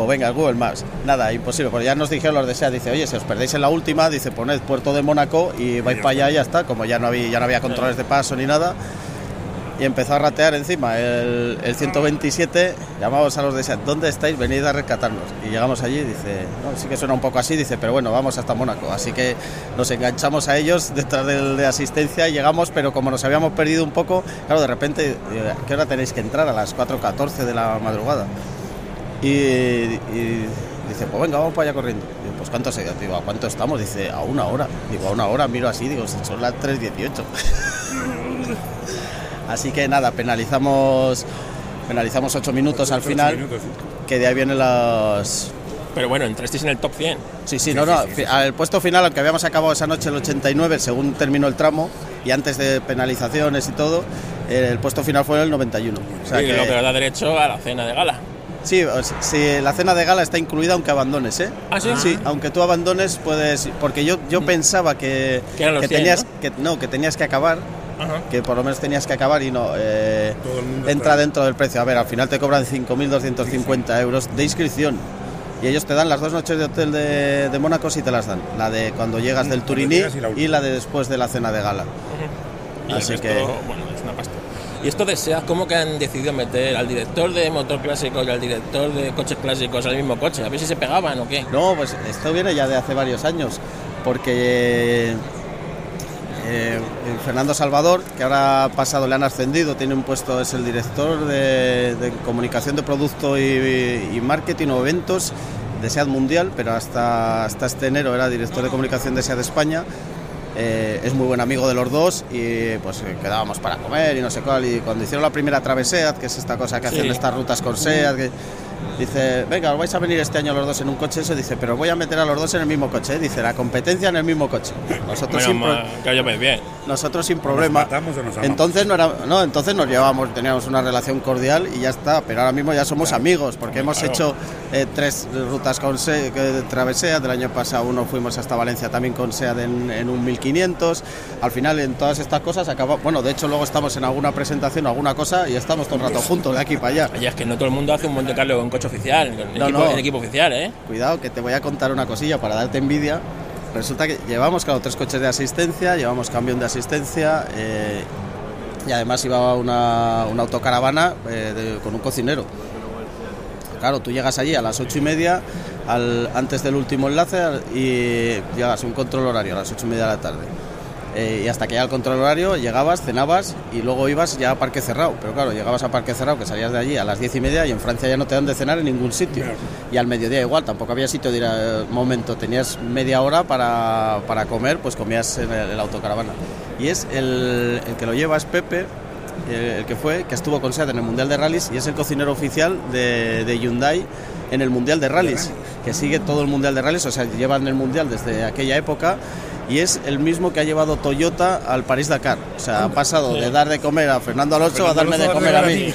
Pues venga, Google Maps. Nada, imposible. Pues ya nos dijeron los de SEA, dice, oye, si os perdéis en la última, dice, poned puerto de Mónaco y vais para allá y ya está. Como ya no había, ya no había controles de paso ni nada. Y empezó a ratear encima el, el 127. Llamamos a los de SEA, ¿dónde estáis? Venid a rescatarnos. Y llegamos allí, dice, no, sí que suena un poco así, dice, pero bueno, vamos hasta Mónaco. Así que nos enganchamos a ellos detrás del de asistencia y llegamos, pero como nos habíamos perdido un poco, claro, de repente, eh, ¿a qué hora tenéis que entrar? A las 4.14 de la madrugada. Y, y Dice, pues venga, vamos para allá corriendo. Digo, pues ¿cuánto se Digo, ¿a cuánto estamos? Dice, a una hora. Digo, a una hora, miro así, digo, son las 3.18. [laughs] así que nada, penalizamos penalizamos 8 minutos al final, minutos, sí. que de ahí vienen los... Pero bueno, entrasteis en el top 100. Sí, sí, no, no, al puesto final, aunque habíamos acabado esa noche el 89, según terminó el tramo, y antes de penalizaciones y todo, el puesto final fue el 91. O sea y que- lo que os da derecho a la cena de gala. Sí, sí, la cena de gala está incluida aunque abandones, ¿eh? ¿Ah, sí? Sí, aunque tú abandones puedes... Porque yo, yo pensaba que, Que eran los 100, tenías, ¿no? que, no, que tenías que acabar, Ajá. que por lo menos tenías que acabar y no... eh, entra dentro del precio. A ver, al final te cobran 5.250 euros de inscripción. Y ellos te dan las dos noches de hotel de, de Mónaco si te las dan. La de cuando llegas del Cuando Turiní y la de después de la cena de gala. Así que- bueno. ¿Y esto de cómo que han decidido meter al director de motor clásico y al director de coches clásicos al mismo coche? A ver si se pegaban o qué. No, pues esto viene ya de hace varios años, porque eh, Fernando Salvador, que ahora ha pasado, le han ascendido, tiene un puesto, es el director de, de comunicación de producto y, y marketing o eventos de SEAT Mundial, pero hasta, hasta este enero era director de comunicación de SEAT España. Eh, es muy buen amigo de los dos y pues eh, quedábamos para comer y no sé cuál. Y cuando hicieron la primera Traveseat, que es esta cosa que Sí. hacen estas rutas con SEAT, que dice, venga, os vais a venir este año los dos en un coche, eso dice, pero voy a meter a los dos en el mismo coche, ¿eh? dice, la competencia en el mismo coche. Nosotros, que bien. Nosotros sin problema. matamos o nos amamos? Entonces no, era, no, entonces nos llevábamos, teníamos una relación cordial y ya está, pero ahora mismo ya somos amigos, porque hemos Claro. hecho eh, tres rutas con SEAT, de Travesea, del año pasado uno fuimos hasta Valencia también con SEAT en, en un 1500, al final en todas estas cosas acaba, bueno, de hecho luego estamos en alguna presentación o alguna cosa y estamos todo el rato juntos, de aquí para allá. Oye, es que no todo el mundo hace un Monte Carlo con coche oficial, en, No, equipo, no. en equipo oficial, ¿eh? Cuidado, que te voy a contar una cosilla para darte envidia. Resulta que llevamos, claro, tres coches de asistencia, llevamos camión de asistencia eh, y además iba una, autocaravana eh, con un cocinero. Claro, tú llegas allí a las ocho y media, al, antes del último enlace, y llegas un control horario a las ocho y media de la tarde. Eh, y hasta que llega el control horario, llegabas, cenabas y luego ibas ya a parque cerrado. Pero claro, llegabas a parque cerrado, que salías de allí a las diez y media y en Francia ya no te dan de cenar en ningún sitio. Claro. Y al mediodía igual, tampoco había sitio de ir al momento. Tenías media hora para, para comer, pues comías en el, autocaravana. Y es el, el que lo lleva, es Pepe, eh, el que fue, que estuvo con SEAT en el Mundial de Rallys y es el cocinero oficial de, de Hyundai en el Mundial de Rallys, que sigue todo el Mundial de Rallys, o sea, llevan el Mundial desde aquella época y es el mismo que ha llevado Toyota al París-Dakar. O sea, ha pasado de dar de comer a Fernando Alonso a darme de comer a mí.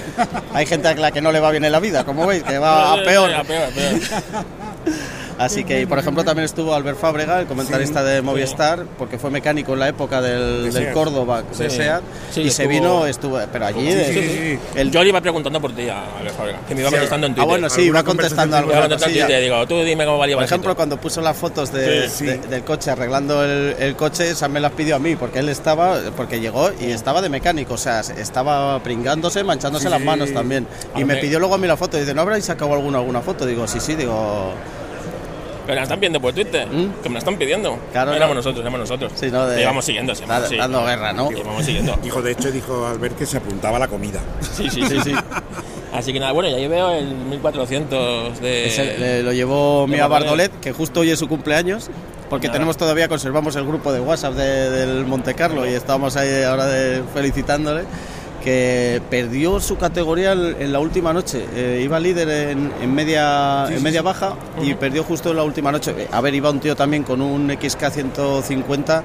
Hay gente a la que no le va bien en la vida, como veis, que va [laughs] a peor. A peor, a peor. Así que, y por ejemplo, también estuvo Albert Fábrega, el comentarista de Movistar, porque fue mecánico en la época del, De del Seat. Córdoba, de Sí. SEAT, Sí, y se estuvo- vino, estuvo, pero allí... Sí, de- sí, sí. el- Yo le iba preguntando por ti a Alex Fábrega, que me iba Sí, contestando en ah, Twitter. bueno, sí, ¿Alguna iba contestando alguna contestando en cosilla. Twitter, digo, tú dime cómo valía Por ejemplo, cuando puso las fotos de- Sí. de- del coche arreglando el, el coche, esa me las pidió a mí, porque él estaba, porque llegó y estaba de mecánico, o sea, estaba pringándose, manchándose Sí, las sí. manos también. Y me pidió luego a mí la foto, y dice, ¿no habréis sacado alguna, alguna foto? Digo, sí, sí, digo... Pero me la están pidiendo por Twitter, ¿Mm? que me la están pidiendo. Claro, éramos no. nosotros, éramos nosotros. Sí, ¿no? De- Le íbamos siguiendo, sí, da- sí. dando guerra, ¿no? Le íbamos siguiendo. [laughs] Dijo, de hecho, dijo Albert que se apuntaba a la comida. Sí, sí, sí, sí. Así que nada, bueno, y ahí veo el 1400 de... Ese, le- lo llevó Mía Bardolet. Que justo hoy es su cumpleaños, porque Nada. tenemos todavía, conservamos el grupo de WhatsApp de- del Monte Carlo y estamos ahí ahora de- felicitándole, que perdió su categoría en la última noche. Eh, iba líder en, en media, Sí, en sí, media sí. baja y perdió justo en la última noche. Eh, A ver, iba un tío también con un XK 150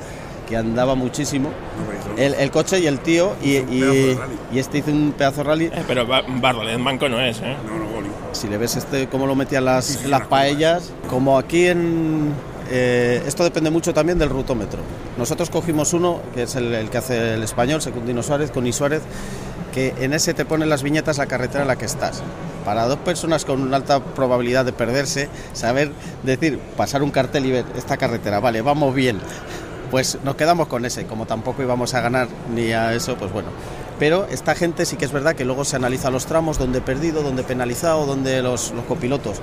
que andaba muchísimo. El, el coche y el tío, y, este hizo un pedazo de rally. Eh, pero Ba- Bardolet en banco no es, ¿eh? No, no. Si le ves este cómo lo metían las, Sí, sí, las paellas, como aquí en... eh, esto depende mucho también del rutómetro. Nosotros cogimos uno, que es el, que hace el español, Secundino Suárez, con I Suárez, que en ese te pone las viñetas la carretera en la que estás. Para dos personas con una alta probabilidad de perderse, saber decir, pasar un cartel y ver esta carretera, vale, vamos bien. Pues nos quedamos con ese, como tampoco íbamos a ganar ni a eso, pues bueno. Pero esta gente sí que es verdad que luego se analiza los tramos, donde he perdido, donde he penalizado, donde los copilotos.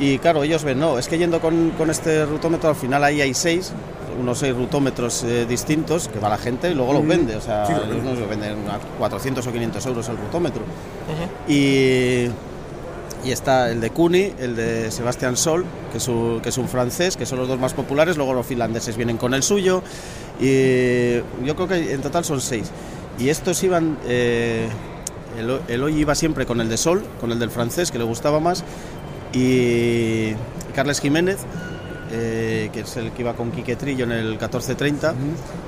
Y claro, ellos ven, no, es que yendo con, con este rutómetro al final ahí hay seis, unos seis rutómetros eh, distintos que va la gente y luego los vende. O sea, Sí, lo venden a 400 o 500 euros el rutómetro. Y, y está el de Cuni, el de Sebastián Sol, que es, un, que es un francés, que son los dos más populares, luego los finlandeses vienen con el suyo, y yo creo que en total son seis. Y estos iban, eh, el, el hoy iba siempre con el de Sol, con el del francés, que le gustaba más, y Carles Jiménez, eh, que es el que iba con Quique Trillo en el 1430,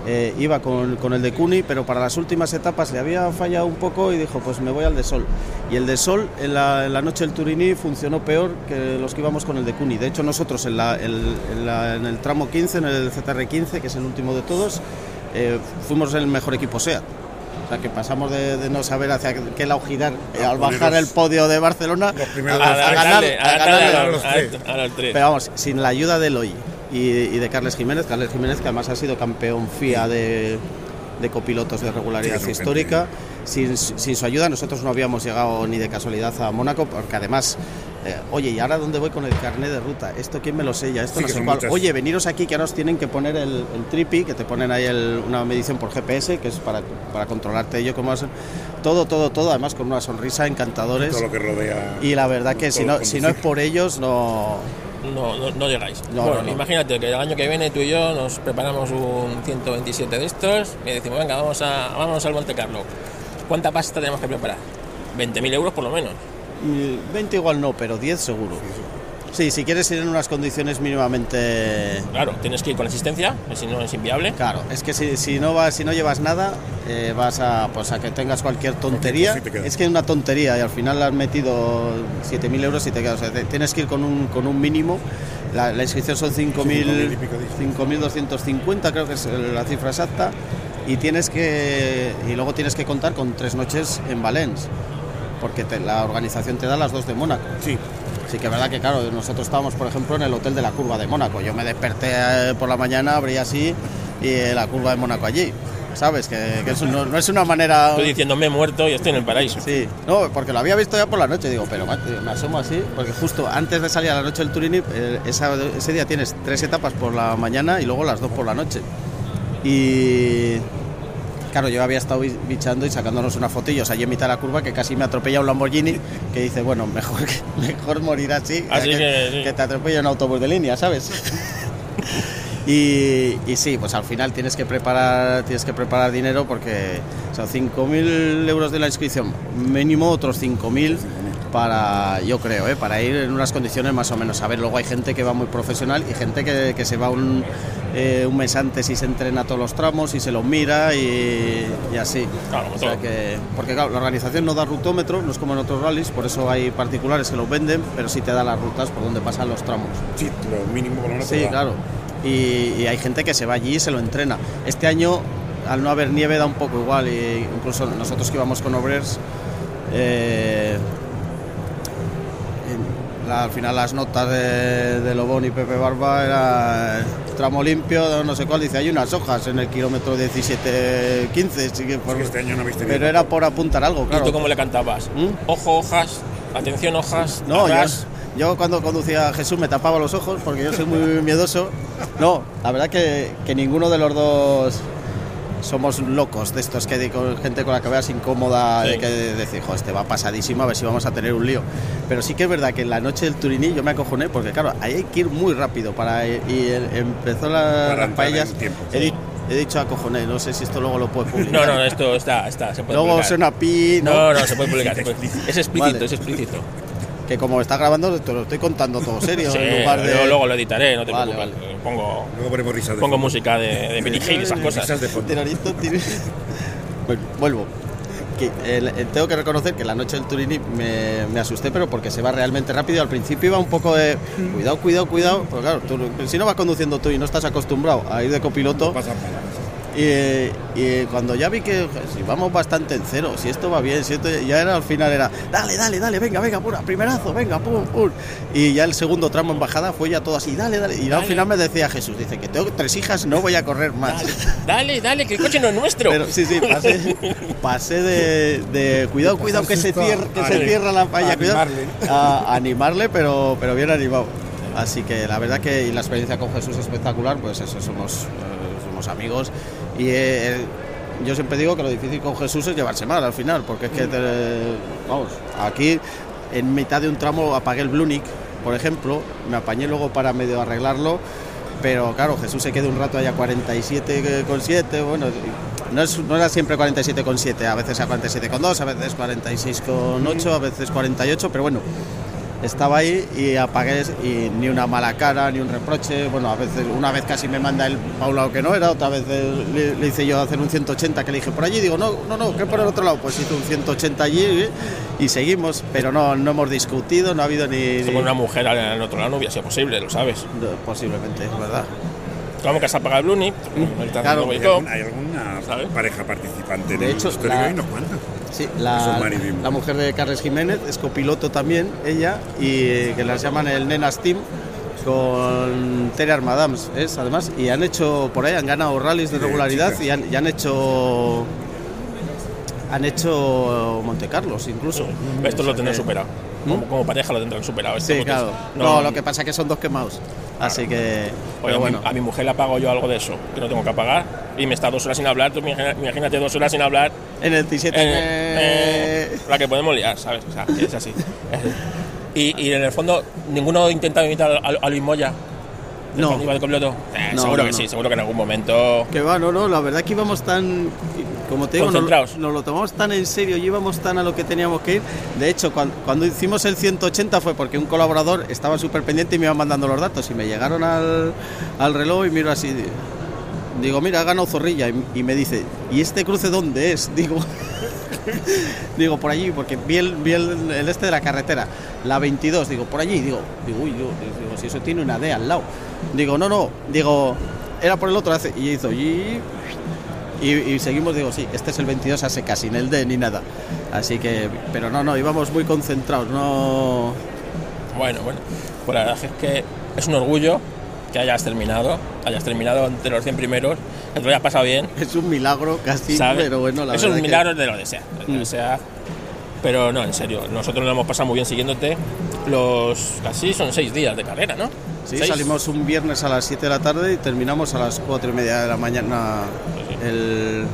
eh, iba con, con el de Cuni, pero para las últimas etapas le había fallado un poco y dijo, pues me voy al de Sol. Y el de Sol en la, en la noche del Turini funcionó peor que los que íbamos con el de Cuni. De hecho, nosotros en, la- el, en la- en el tramo 15, en el ZR15, que es el último de todos, eh, fuimos el mejor equipo SEAT. Sea, que pasamos de, de no saber hacia qué lado girar eh, al bajar el podio de Barcelona Los primeros a, A, a dos, ganar, a los tres. pero vamos, sin la ayuda de Eloy y, y de Carles Jiménez, Carles Jiménez que además ha sido campeón FIA de, de copilotos de regularidad Sí, histórica, sin, sin su ayuda nosotros no habíamos llegado ni de casualidad a Mónaco, porque además, eh, oye, ¿y ahora dónde voy con el carnet de ruta? ¿Esto quién me lo sella? Esto Sí, no sé cuál. muchas. Oye, veniros aquí que ahora os tienen que poner el, el tripi, que te ponen ahí el- una medición por GPS, que es para, para controlarte ello, como vas- todo, todo, todo, además con una sonrisa, encantadores. Todo lo que rodea. Y la verdad que si no, si no es por ellos, no, No, no, no llegáis. No, bueno, no, no. imagínate que el año que viene tú y yo nos preparamos un 127 de estos y decimos, venga, vamos, a, vamos al Monte Carlo. ¿Cuánta pasta tenemos que preparar? 20.000 euros por lo menos. Mm, 20 igual no, pero 10 seguro. Sí, si quieres ir en unas condiciones mínimamente... Claro, tienes que ir con asistencia, si no es inviable. Claro, es que si, si no vas, si no llevas nada, eh, vas a, pues a que tengas cualquier tontería. Es que es una tontería y al final le has metido 7.000 euros y te quedas. O sea, te- tienes que ir con un, con un mínimo. La, la inscripción son 5.000 5.000 y pico, dice. 5.250, creo que es la cifra exacta. Y tienes que y luego tienes que contar con tres noches en Valence, porque te- la organización te da las dos de Mónaco. Sí, Sí que es verdad que, claro, nosotros estábamos, por ejemplo, en el hotel de la curva de Mónaco. Yo me desperté eh, por la mañana, abrí así y eh, la curva de Mónaco allí. ¿Sabes? Que, que es un- no, no es una manera... Estoy diciendo, me he muerto y estoy en el paraíso. Sí, no, porque lo había visto ya por la noche. Digo, pero me asomo así, porque justo antes de salir a la noche del Turini, eh, esa- ese día tienes tres etapas por la mañana y luego las dos por la noche. Y claro, yo había estado bi- bichando y sacándonos unas fotillos allí en mitad de la curva que casi me atropella un Lamborghini que dice, bueno, mejor, que- [laughs] mejor morir así, Así que, que, sí. que te atropella un autobús de línea, ¿sabes? [laughs] Y, y sí, pues al final tienes que preparar, tienes que preparar dinero porque son 5.000 euros de la inscripción, mínimo otros 5.000 para, yo creo, ¿eh? para ir en unas condiciones más o menos. A ver, luego hay gente que va muy profesional y gente que, que se va un, eh, un mes antes y se entrena todos los tramos y se los mira y, y así. Claro, como O sea todo. que, porque claro, la organización no da rutómetro, no es como en otros rallies, por eso hay particulares que los venden, pero sí te da las rutas por donde pasan los tramos. sí, lo mínimo por lo menos. Sí, claro. Y, y hay gente que se va allí y se lo entrena. Este año, al no haber nieve, da un poco igual. Incluso nosotros que íbamos con Obrers, eh, la- al final las notas de, de Lobón y Pepe Barba era eh, tramo limpio, no sé cuál, dice, hay unas hojas en el kilómetro 17-15. sí que por- Es que este año no pero era por apuntar algo, ¿Y claro. tú cómo le cantabas? ¿Mm? Ojo, hojas, atención, hojas. No, yo cuando conducía a Jesús me tapaba los ojos porque yo soy muy miedoso. No, la verdad que, que ninguno de los dos somos locos de estos que con gente con la veas incómoda, Sí. de que decir, jo, este va pasadísimo, a ver si vamos a tener un lío. Pero sí que es verdad que en la noche del Turiní yo me acojoné porque, claro, ahí hay que ir muy rápido para ir- y empezó la, Para las entrar paellas. en tiempo. He, di- he dicho acojoné, no sé si esto luego lo puede [laughs] publicar. No, no, esto está, está, se puede Luego publicar. suena pi, ¿no? No, no, se puede publicar. [laughs] se puede- Es explícito, Vale. es explícito. Que como está grabando, te lo estoy contando todo serio. [laughs] Sí, en lugar de... yo luego lo editaré, no te Vale, preocupes. Pongo, Luego ponemos risas de pongo fondo. música de, de Benny Hill y esas [laughs] cosas. Risas de fondo. Bueno, vuelvo. Que, el- el- tengo que reconocer que la noche del Turini me, me asusté, pero porque se va realmente rápido. Al principio iba un poco de cuidado, cuidado, cuidado. Pero claro, tú- si no vas conduciendo tú y no estás acostumbrado a ir de copiloto, Pasa palabras. Y, y cuando ya vi que si vamos bastante en cero, si esto va bien, si esto ya era al final era dale, dale, dale, venga, venga, pura, primerazo, venga, pum, pum. Y ya el segundo tramo en bajada fue ya todo así, dale, dale. Y al Dale. final me decía Jesús, dice que tengo tres hijas, no voy a correr más. Dale, dale, que el coche no es nuestro. Pero sí, sí, pasé, pasé de, de cuidado, cuidado que se cierra, que se cierra la falla, a cuidado, animarle. a animarle, pero, pero bien animado. Así que la verdad que y la experiencia con Jesús es espectacular, pues eso, somos, eh, somos amigos y yo siempre digo que lo difícil con Jesús es llevarse mal al final, porque es que, vamos, aquí en mitad de un tramo apagué el Blunic, por ejemplo, me apañé luego para medio arreglarlo, pero claro, Jesús se quedó un rato allá 47,7, bueno, no, es- no era siempre 47,7, a veces a 47,2, a veces 46,8, a veces 48, pero bueno, estaba ahí y apagué y ni una mala cara, ni un reproche. Bueno, a veces, una vez casi me manda un lado que no era, otra vez eh, le, le hice yo hacer un 180 que le dije por allí. Digo, no, no, no, que por el otro lado. Pues hizo un 180 allí y seguimos, pero no, no hemos discutido, no ha habido ni. Con una mujer al otro lado no hubiera sido posible, lo sabes. no, posiblemente, es verdad. Como que se apaga el Bluni, claro. ¿Hay, algún- hay alguna ¿Sabes? pareja participante De el hecho, la- unos cuantos. Sí, la, mujer de Carles Jiménez es copiloto también, ella, y eh, que las llaman el Nenas Team con Tere Armadams, es además, y han hecho por ahí, han ganado rallies de regularidad y han, y han hecho han hecho Monte Carlos incluso. Esto lo tendrán Eh, superado. Como, como pareja lo tendrán superado. Esto Sí, porque claro. es- No, lo que pasa es que son dos quemados. Así que. Oye, Pero a, bueno. mi, a mi mujer le pago yo algo de eso, que no tengo que apagar, y me está dos horas sin hablar. Tú imagínate dos horas sin hablar. En el T7. en- eh, eh, la que podemos liar, ¿sabes? O sea, es así. Es. Y, y en el fondo, ninguno intenta imitar a, a Luis Moya. No. Eh, No, seguro no, que no. sí, seguro que en algún momento. Que va, no, no, la verdad que íbamos tan, como te digo, nos, lo tomamos tan en serio y íbamos tan a lo que teníamos que ir. De hecho, cuando, cuando hicimos el 180 fue porque un colaborador estaba súper pendiente y me iba mandando los datos y me llegaron al, al reloj y miro así, di- digo, mira, ha ganado Zorrilla y, y me dice, ¿y este cruce dónde es? [laughs] Digo, digo, por allí, porque vi el, vi el, el este de la carretera, la 22, digo, por allí, digo, digo, uy, digo, si eso tiene una D al lado. Digo, no, no, digo, era por el otro, y hizo, y, y, y seguimos, digo, sí, este es el 22 a seca, sin el D ni nada. Así que, pero no, no, íbamos muy concentrados, no... Bueno, bueno. Pues la verdad es que es un orgullo que hayas terminado, hayas terminado entre los 100 primeros, que te lo hayas pasado bien. Es un milagro casi, ¿sabes? pero bueno, la es verdad un que- milagro de lo que sea, de lo Mm. sea. Pero no, en serio, nosotros lo hemos pasado muy bien siguiéndote. Los casi son seis días de carrera, ¿no? Sí, ¿Seis? salimos un viernes a las 7 de la tarde y terminamos a las 4 y media de la mañana. Pues. El...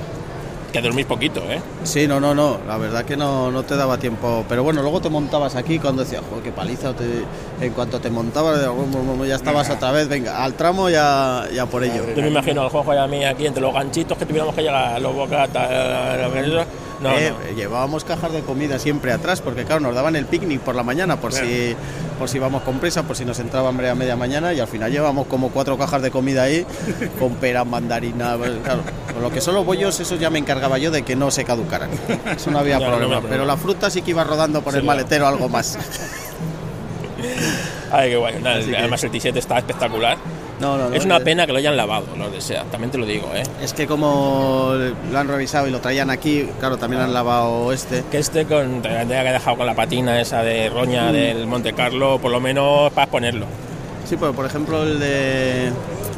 Que dormís poquito, ¿eh? Sí, no, no, no, la verdad que no, no te daba tiempo. Pero bueno, luego te montabas aquí cuando decías, joder, qué paliza. te- En cuanto te montabas, de- ya estabas otra vez, venga, al tramo ya, ya por ello. Yo me imagino al Juanjo y a mí aquí entre los ganchitos que tuviéramos que llegar, los bocatas, eso. No, Eh, no. Llevábamos cajas de comida siempre atrás, porque claro, nos daban el picnic por la mañana, por si por si íbamos con prisa, por si nos entraba hambre a media mañana, y al final llevamos como cuatro cajas de comida ahí, [laughs] con pera, mandarina, pues, claro. Con lo que son los bollos, eso ya me encargaba yo de que no se caducaran. Eso no había Ya, problema. Pero la fruta sí que iba rodando por Sí, el maletero algo más. Ay, qué guay. Nada, Así que- Además el T7 está espectacular. No, no, no. es una eh, pena que lo hayan lavado, los de SEAT, también te lo digo, ¿eh? Es que como lo han revisado y lo traían aquí, claro, también han lavado este. Que este con, te dejado con la patina esa de Mm. roña del Monte Carlo, por lo menos para ponerlo. Sí, pero por ejemplo el de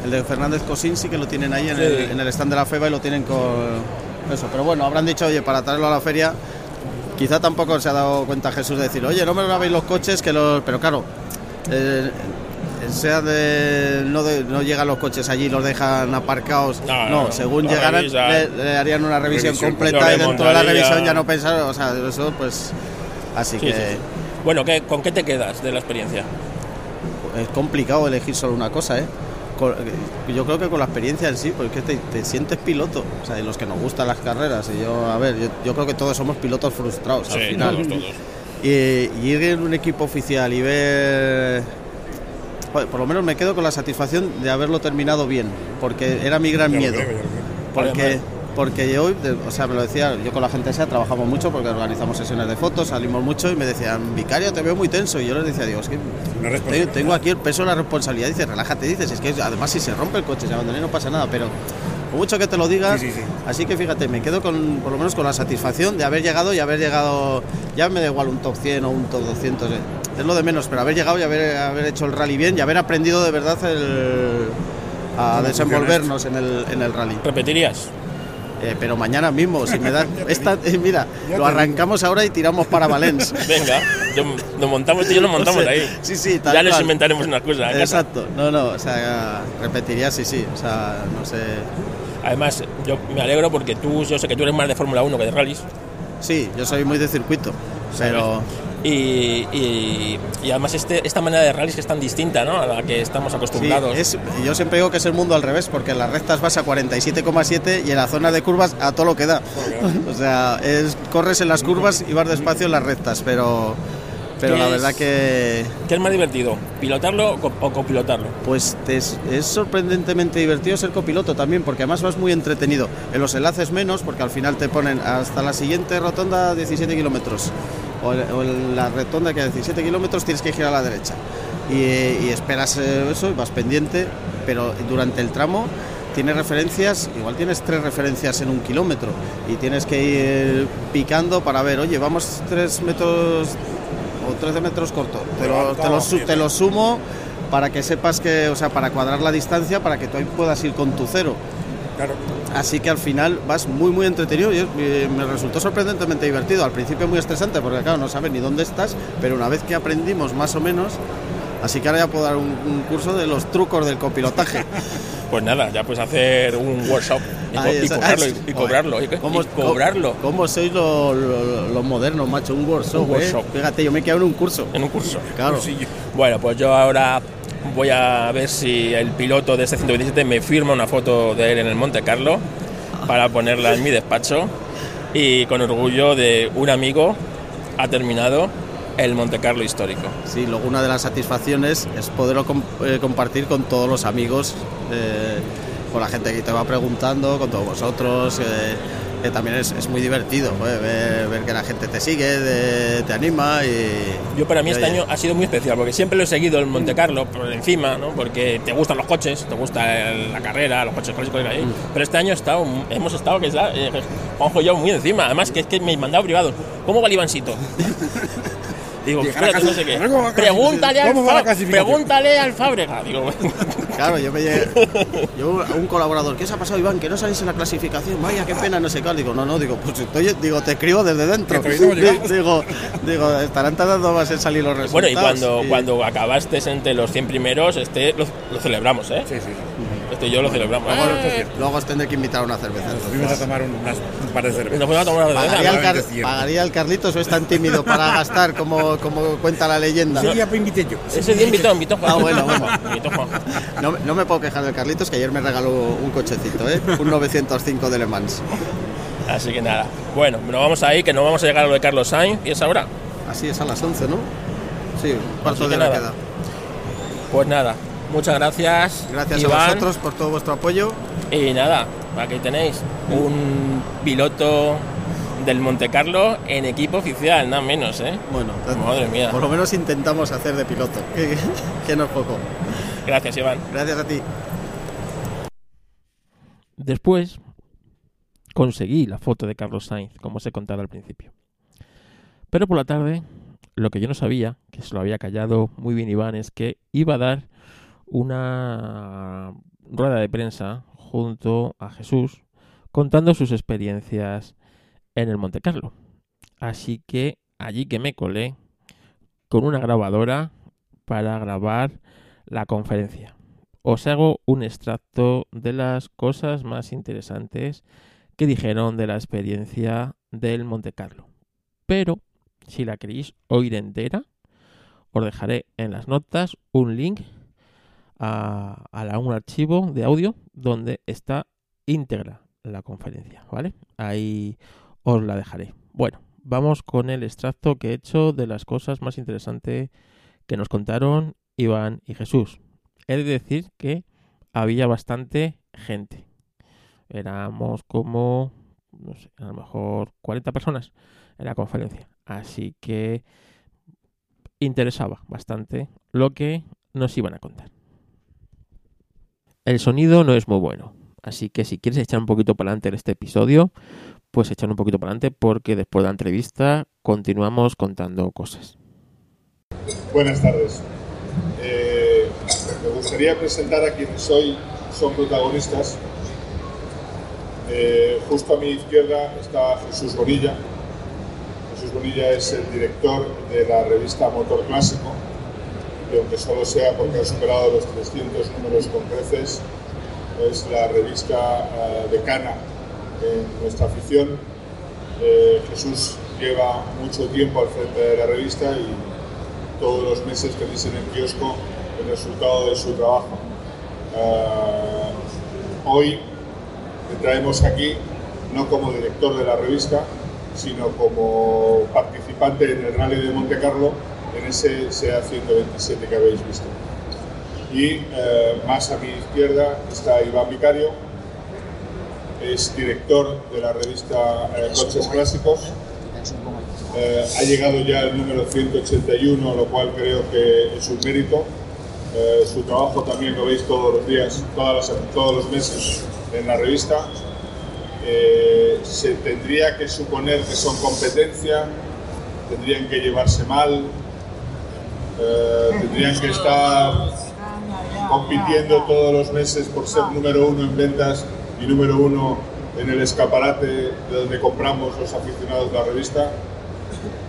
el de Fernández Cosín sí que lo tienen ahí en, Sí. el, en el stand de la FEBA y lo tienen con eso. Pero bueno, habrán dicho, oye, para traerlo a la feria, quizá tampoco se ha dado cuenta Jesús de decir, oye, no me lavéis los coches, que los. Pero claro, eh, sea de no, de- no llegan los coches allí, los dejan aparcados. No, No, según llegaran, le, le harían una revisión Revisión completa y dentro de la revisión ya no pensaron, o sea, eso pues. Así Sí, que. sí, sí. Bueno, ¿qué, ¿con qué te quedas de la experiencia? es complicado elegir solo una cosa, ¿eh? Con- yo creo que con la experiencia en sí, porque te, te sientes piloto, o sea, y los que nos gustan las carreras, y yo, a ver, yo, yo creo que todos somos pilotos frustrados al final. todos, todos. Y, y ir en un equipo oficial y ver... Por lo menos me quedo con la satisfacción de haberlo terminado bien, porque era mi gran miedo. Porque, porque yo, o sea, me lo decía, yo con la gente esa trabajamos mucho porque organizamos sesiones de fotos, salimos mucho y me decían, Vicario, te veo muy tenso. Y yo les decía, digo, es que tengo, tengo aquí el peso de la responsabilidad. Dice, relájate, dices, es que además si se rompe el coche, se abandona y no pasa nada, pero mucho que te lo digas. Sí, sí, sí. Así que fíjate, me quedo con, por lo menos con la satisfacción de haber llegado y haber llegado, ya me da igual un top 100 o un top 200, eh, es lo de menos, pero haber llegado y haber, haber hecho el rally bien y haber aprendido de verdad el, a ¿Cómo desenvolvernos en el, en el rally. ¿Repetirías? Eh, pero mañana mismo, si me da. [laughs] Esta, eh, mira, ya lo arrancamos ahora y tiramos para Valencia. [laughs] Venga, yo- nos montamos y yo nos [laughs] montamos O sea, ahí. Sí, sí, tal Ya nos cual. inventaremos una cosa. casa. Exacto, no, no, o sea, repetiría, sí, sí, o sea, no sé. Además, yo me alegro porque tú, yo sé que tú eres más de Fórmula 1 que de rallies. Sí, yo soy muy de circuito, pero. Y, y- y además este, esta manera de rallies que es tan distinta ¿no? a la que estamos Sí, acostumbrados. es, yo siempre digo que es el mundo al revés, porque en las rectas vas a 47,7 y en la zona de curvas a todo lo que da. O sea, es, corres en las curvas y vas despacio en las rectas, pero, pero ¿Qué la es? verdad que ¿Qué es más divertido? ¿Pilotarlo o, co- o copilotarlo? pues es, es sorprendentemente divertido ser copiloto también, porque además vas muy entretenido. En los enlaces menos, porque al final te ponen hasta la siguiente rotonda 17 kilómetros, o, o en la rotonda que a 17 kilómetros tienes que girar a la derecha. Y, y esperas eh, eso, y vas pendiente, pero durante el tramo tienes referencias, igual tienes tres referencias en un kilómetro, y tienes que ir picando para ver, oye, vamos tres metros o 13 metros corto. Te lo, te lo te lo sumo para que sepas que, o sea, para cuadrar la distancia, para que tú ahí puedas ir con tu cero. Claro. Así que al final vas muy, muy entretenido y eh, me resultó sorprendentemente divertido. Al principio muy estresante porque, claro, no sabes ni dónde estás, pero una vez que aprendimos más o menos, así que ahora ya puedo dar un, un curso de los trucos del copilotaje. [laughs] Pues nada, ya puedes hacer un workshop y, co- cobrarlo, y, [laughs] y Joder, cobrarlo, y, ¿Cómo, y cobrarlo ¿Cómo, cómo sois los lo, lo modernos, macho? Un workshop, Un workshop. ¿eh? Fíjate, yo me quedo en un curso. en un curso. Claro. Bueno, pues yo ahora voy a ver si el piloto de este 127 me firma una foto de él en el Monte Carlo para ponerla en mi despacho y con orgullo de un amigo ha terminado el Monte Carlo histórico. Sí, luego una de las satisfacciones es poderlo eh, compartir con todos los amigos, eh, con la gente que te va preguntando, con todos vosotros, eh, que también es, es muy divertido ver, ver que la gente te sigue, de- te anima y... Yo para mí este oye, año ha sido muy especial porque siempre lo he seguido el Monte Carlo por encima, ¿no? Porque te gustan los coches, te gusta la carrera, los coches clásicos hay. Mm. Pero este año he estado, hemos estado que está eh, Juanjo y yo muy encima. Además que es que me he mandado privado. ¿Cómo va el Ivancito? [laughs] Digo, espérate, no sé qué. ¿Cómo va la Pregúntale al, pregúntale al Fábrega. Digo, [laughs] Claro, yo me llegué- yo un colaborador, ¿qué os ha pasado Iván? Que no salís en la clasificación, vaya, qué pena, no sé qué. Digo, no, no, digo, pues estoy, digo, te escribo desde dentro. Digo, digo, estarán tardando más en salir los resultados. bueno, y cuando, y- cuando acabaste entre los 100 primeros, este lo, lo celebramos, ¿eh? Sí, sí. Este y yo lo celebramos. Luego, Eh, luego os tendré que invitar a una cerveza. Fuimos a tomar un, unas- un par de cervezas. Nos fuimos a tomar una cerveza. ¿Pagaría el, Car- pagaría el Carlitos o es tan tímido para [laughs] gastar como, como cuenta la leyenda? Ese día pues invité yo. Ese día invitó, invitó Juan. Ah, bueno, bueno. [laughs] No, no me puedo quejar del Carlitos, que ayer me regaló un cochecito, ¿eh? un 905 de Le Mans. Así que nada. Bueno, nos vamos ahí, que no vamos a llegar a lo de Carlos Sainz, y es ahora. Así es a las 11, ¿no? Sí, un cuarto de nada. queda. Pues nada, muchas gracias. Gracias Iván. a vosotros por todo vuestro apoyo. Y nada, aquí tenéis un piloto del Monte Carlo en equipo oficial, nada menos, ¿eh? Bueno, Madre mía. por lo menos intentamos hacer de piloto, [laughs] que, que no es poco. Gracias, Iván. Gracias a ti. Después conseguí la foto de Carlos Sainz, como os he contado al principio. Pero por la tarde, lo que yo no sabía, que se lo había callado muy bien Iván, es que iba a dar una rueda de prensa junto a Jesús contando sus experiencias en el Monte Carlo. Así que allí que me colé con una grabadora para grabar la conferencia os hago un extracto de las cosas más interesantes que dijeron de la experiencia del Monte Carlo. Pero, si la queréis oír entera, os dejaré en las notas un link a, a un archivo de audio donde está íntegra la conferencia, ¿vale? Ahí os la dejaré. Bueno, vamos con el extracto que he hecho de las cosas más interesantes que nos contaron Iván y Jesús he de decir que había bastante gente. Éramos como, no sé, a lo mejor 40 personas en la conferencia. Así que interesaba bastante lo que nos iban a contar. El sonido no es muy bueno. Así que si quieres echar un poquito para adelante en este episodio, pues echar un poquito para adelante porque después de la entrevista continuamos contando cosas. Buenas tardes. Eh, me gustaría presentar a quienes hoy son protagonistas. Eh, justo a mi izquierda está Jesús Bonilla. Jesús Bonilla es el director de la revista Motor Clásico y aunque solo sea porque ha superado los 300 números con creces, es la revista eh, decana en nuestra afición. Eh, Jesús lleva mucho tiempo al frente de la revista y todos los meses tenéis en el kiosco el resultado de su trabajo. Ah, hoy te traemos aquí no como director de la revista, sino como participante en el Rally de Monte Carlo en ese SEA 127 que habéis visto. Y eh, más a mi izquierda está Iván Vicario, es director de la revista eh, Coches Clásicos. Eh, ha llegado ya el número 181, lo cual creo que es un mérito. Eh, su trabajo también lo veis todos los días, todas todos los meses en la revista. se tendría que suponer que son competencia, tendrían que llevarse mal, tendrían que estar compitiendo todos los meses por ser número uno en ventas y número uno en el escaparate de donde compramos los aficionados de la revista,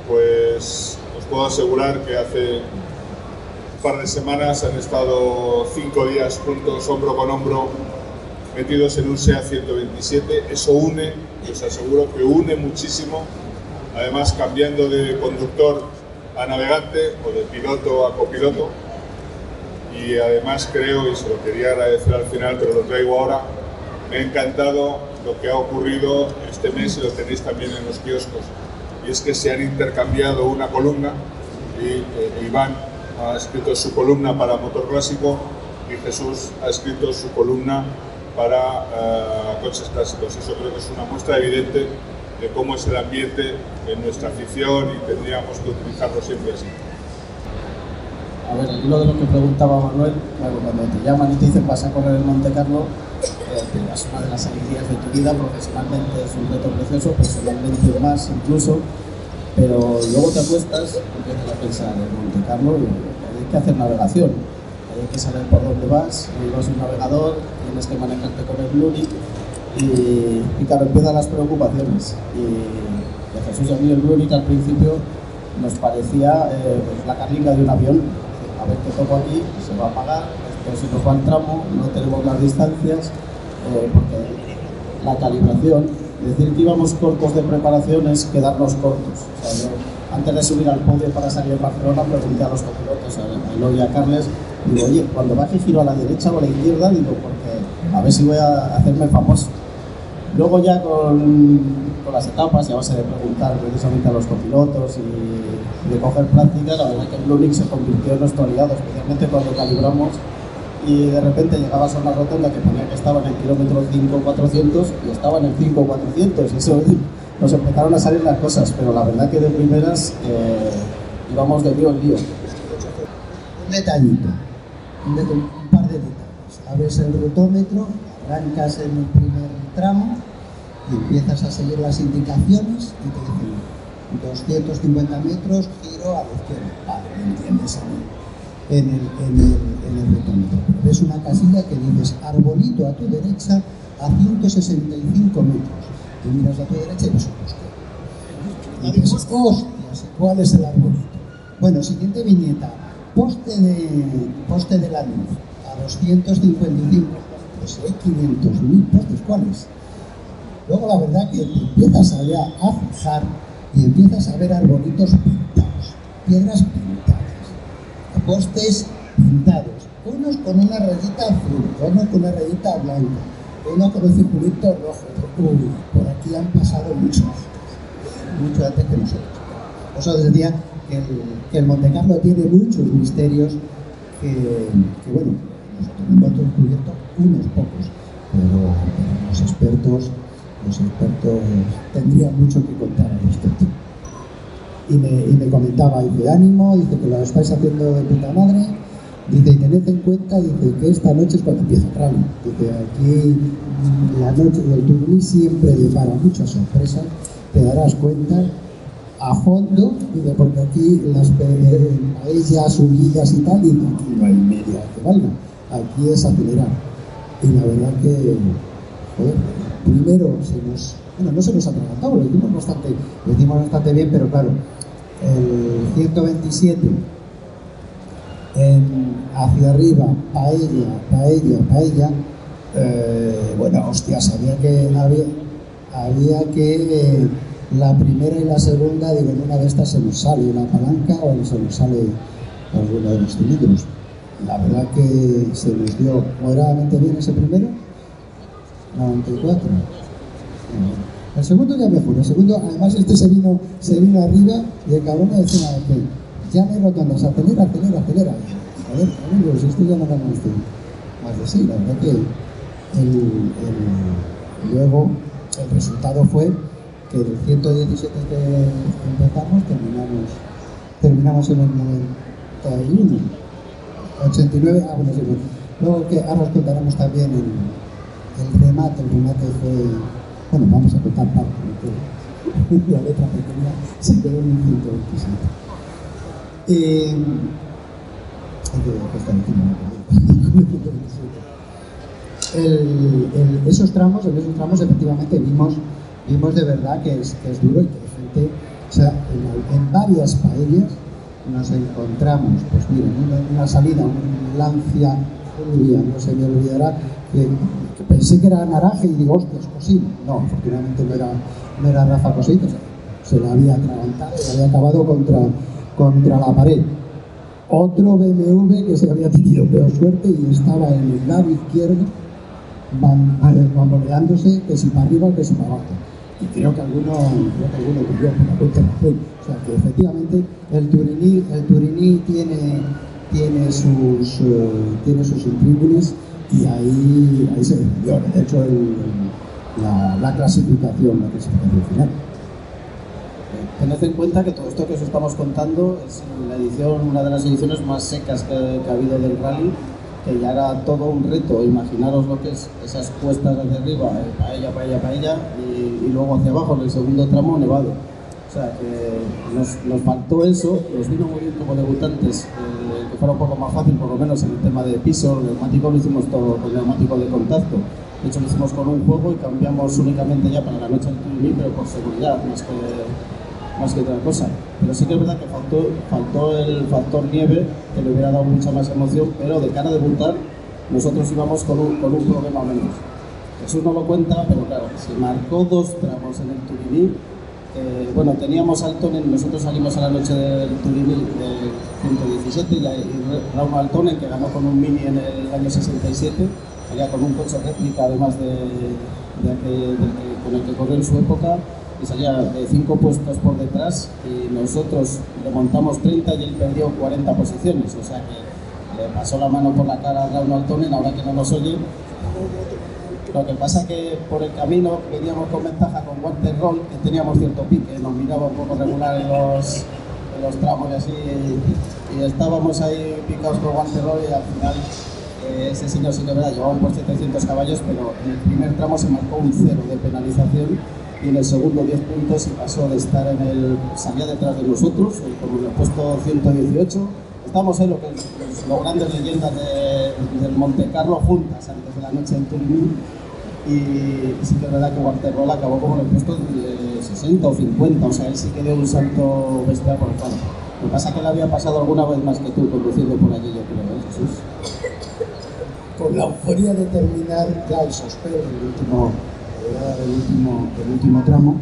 pues os puedo asegurar que hace un par de semanas han estado cinco días juntos, hombro con hombro, metidos en un SEA 127. Eso une, os aseguro que une muchísimo, además cambiando de conductor a navegante o de piloto a copiloto. Y además creo, y se lo quería agradecer al final, pero lo traigo ahora, me ha encantado lo que ha ocurrido este mes y lo tenéis también en los kioscos. Y es que se han intercambiado una columna y eh, Iván ha escrito su columna para Motor Clásico y Jesús ha escrito su columna para eh, coches clásicos. Eso creo que es una muestra evidente de cómo es el ambiente en nuestra afición y tendríamos que utilizarlo siempre así. A ver, lo de lo que preguntaba Manuel, cuando te llaman y te dicen vas a correr en Monte Carlo, es una de las alegrías de tu vida, profesionalmente es un reto precioso, personalmente más incluso, pero luego te acuestas, empiezas a pensar en Monte Carlo y hay que hacer navegación, hay que saber por dónde vas, vas un navegador, tienes que manejarte con el Blue y, y, claro, empiezan las preocupaciones. Y, Jesús y a mí el Blue al principio nos parecía eh, pues, la carlinga de un avión, a ver qué toco aquí, se va a apagar, pero si nos va el tramo, no tenemos las distancias, eh, porque la calibración, decir que íbamos cortos de preparación es quedarnos cortos. Antes de subir al podio para salir en Barcelona, pregunté a los copilotos, a Eloy y a Carles, digo, oye, cuando baje giro a la derecha o a la izquierda, digo, porque a ver si voy a hacerme famoso. Luego ya con, con las etapas, ya base de preguntar precisamente a los copilotos y, de coger práctica, la verdad que el Blue se convirtió en nuestro aliado, especialmente cuando calibramos y de repente llegabas a una rotonda que ponía que estaba en el kilómetro 5400 y estaba en el 5400 y eso [laughs] nos empezaron a salir las cosas, pero la verdad que de primeras eh, íbamos de lío en lío. Un detallito, un, par de detalles. Abres el rotómetro, arrancas en el primer tramo y empiezas a seguir las indicaciones y te dicen 250 metros, giro a la izquierda. Vale, entiendes en el, en el, en el Ves una casilla que dices arbolito a tu derecha a 165 metros. Y miras a tu derecha y ves un bosque. Y dices, hostias, ¿cuál es el arbolito? Bueno, siguiente viñeta. Poste de, poste de la luz a 255. Pues hay 500.000 postes, ¿cuáles? Luego la verdad que empiezas a, a fijar y empiezas a ver arbolitos pintados, piedras pintadas postes pintados, unos con una rayita azul, unos con una rayita blanca, uno con un circulito rojo. Uy, por aquí han pasado muchos mucho antes que nosotros. Por eso decía que el, que el Monte Carlo tiene muchos misterios que, bueno, nosotros hemos descubierto unos pocos, pero, los expertos los expertos tendrían mucho que contar al respecto y me, comentaba, dice, ánimo, dice que lo estáis haciendo de puta madre, dice, y tened en cuenta, dice, que esta noche es cuando empieza el rally. Dice, aquí la noche del turní siempre para muchas sorpresas, te darás cuenta a fondo, dice, porque aquí las paellas, subidas y tal, y aquí no hay media que valga, aquí es acelerar. Y la verdad que, primero se nos, bueno, no se nos ha atragantado, lo hicimos bastante, lo hicimos bastante bien, pero claro, el 127 hacia arriba, paella, paella, paella, eh, bueno, hostias, había que, había, había que la primera y la segunda, digo, en una de estas se nos sale la palanca o se nos sale alguno de los cilindros. La verdad que se dio moderadamente bien ese primero, 94. El segundo ya mejor, el segundo, además este se vino, se vino arriba y el cabrón me decía que ya me rotondas, acelera, acelera, acelera. A ver, amigos, esto ya no más de, más de sí, la verdad que luego el resultado fue que del 117 que empezamos terminamos, terminamos en el 91. 89, ah, bueno, sí, bueno. Luego que ahora os contaremos también el, remate, el remate fue, bueno, vamos a contar parte, porque [laughs] la letra pequeña se quedó en [laughs] el 127. Eh, el, el- esos tramos, en esos tramos efectivamente vimos, vimos de verdad que es, que es duro y que hay gente, o sea, en, en varias paellas nos encontramos, pues mira, una, salida, un Lancia no se me olvidará, que, pensé que era naranja y digo, hostias, Cosín. No, afortunadamente no era, no era Rafa Cosín, o sea, se la había atragantado y había acabado contra, contra la pared. Otro BMW que se había tenido peor suerte y estaba en el lado izquierdo eh, bamboleándose que si para arriba que si para abajo. Y creo que alguno, creo que alguno murió por la cuenta. O sea que efectivamente el Turiní, el Turiní tiene, tiene sus eh, tiene sus intríngulis y ahí, ahí se defendió. De hecho la, la clasificación, la clasificación final. Tened en cuenta que todo esto que os estamos contando es la edición, una de las ediciones más secas que ha habido del rally, que ya era todo un reto. Imaginaros lo que es esas cuestas hacia arriba, eh, paella, paella, paella, y, y luego hacia abajo en el segundo tramo nevado. O sea que nos, nos faltó eso, nos vino muy bien como debutantes, eh, que fuera un poco más fácil, por lo menos en el tema de piso, el neumático lo hicimos todo con neumático de contacto. De hecho, lo hicimos con un juego y cambiamos únicamente ya para la noche del pero por seguridad, más que más que otra cosa. Pero sí que es verdad que faltó, el factor nieve, que le hubiera dado mucha más emoción, pero de cara a debutar, nosotros íbamos con un, con un problema menos. Jesús no lo cuenta, pero claro, se marcó dos tramos en el Turiní. Eh, bueno, teníamos Altonen, nosotros salimos a la noche del Turiní del 117 y, ahí Raúl Altonen, que ganó con un Mini en el año 67, salía con un coche réplica además de, de con el que corrió en su época y salía de cinco puestos por detrás y nosotros le montamos 30 y él perdió 40 posiciones, o sea que le pasó la mano por la cara a Raúl Altonen, ahora que no nos oye. Lo que pasa que por el camino veníamos con ventaja con Walter Roll, que teníamos cierto pique, nos miraba un poco regular en los, en los tramos y así, y, estábamos ahí picados con Walter Roll y al final eh, ese señor sí que es verdad, llevaba por 700 caballos, pero en el primer tramo se marcó un cero de penalización y en el segundo 10 puntos y pasó de estar en el, salía detrás de nosotros, en el puesto 118. Estamos en lo que es las grandes leyendas de- del Monte Carlo juntas antes de la noche en Turín y sí que es verdad que Walter Roll acabó como en el puesto de 60 o 50, o sea, él sí que dio un salto bestial por el campo. Lo que pasa es que le había pasado alguna vez más que tú conduciendo por allí, yo creo, ¿eh, Jesús? con la euforia de terminar ya el sospeo del último, eh, del último, del último tramo,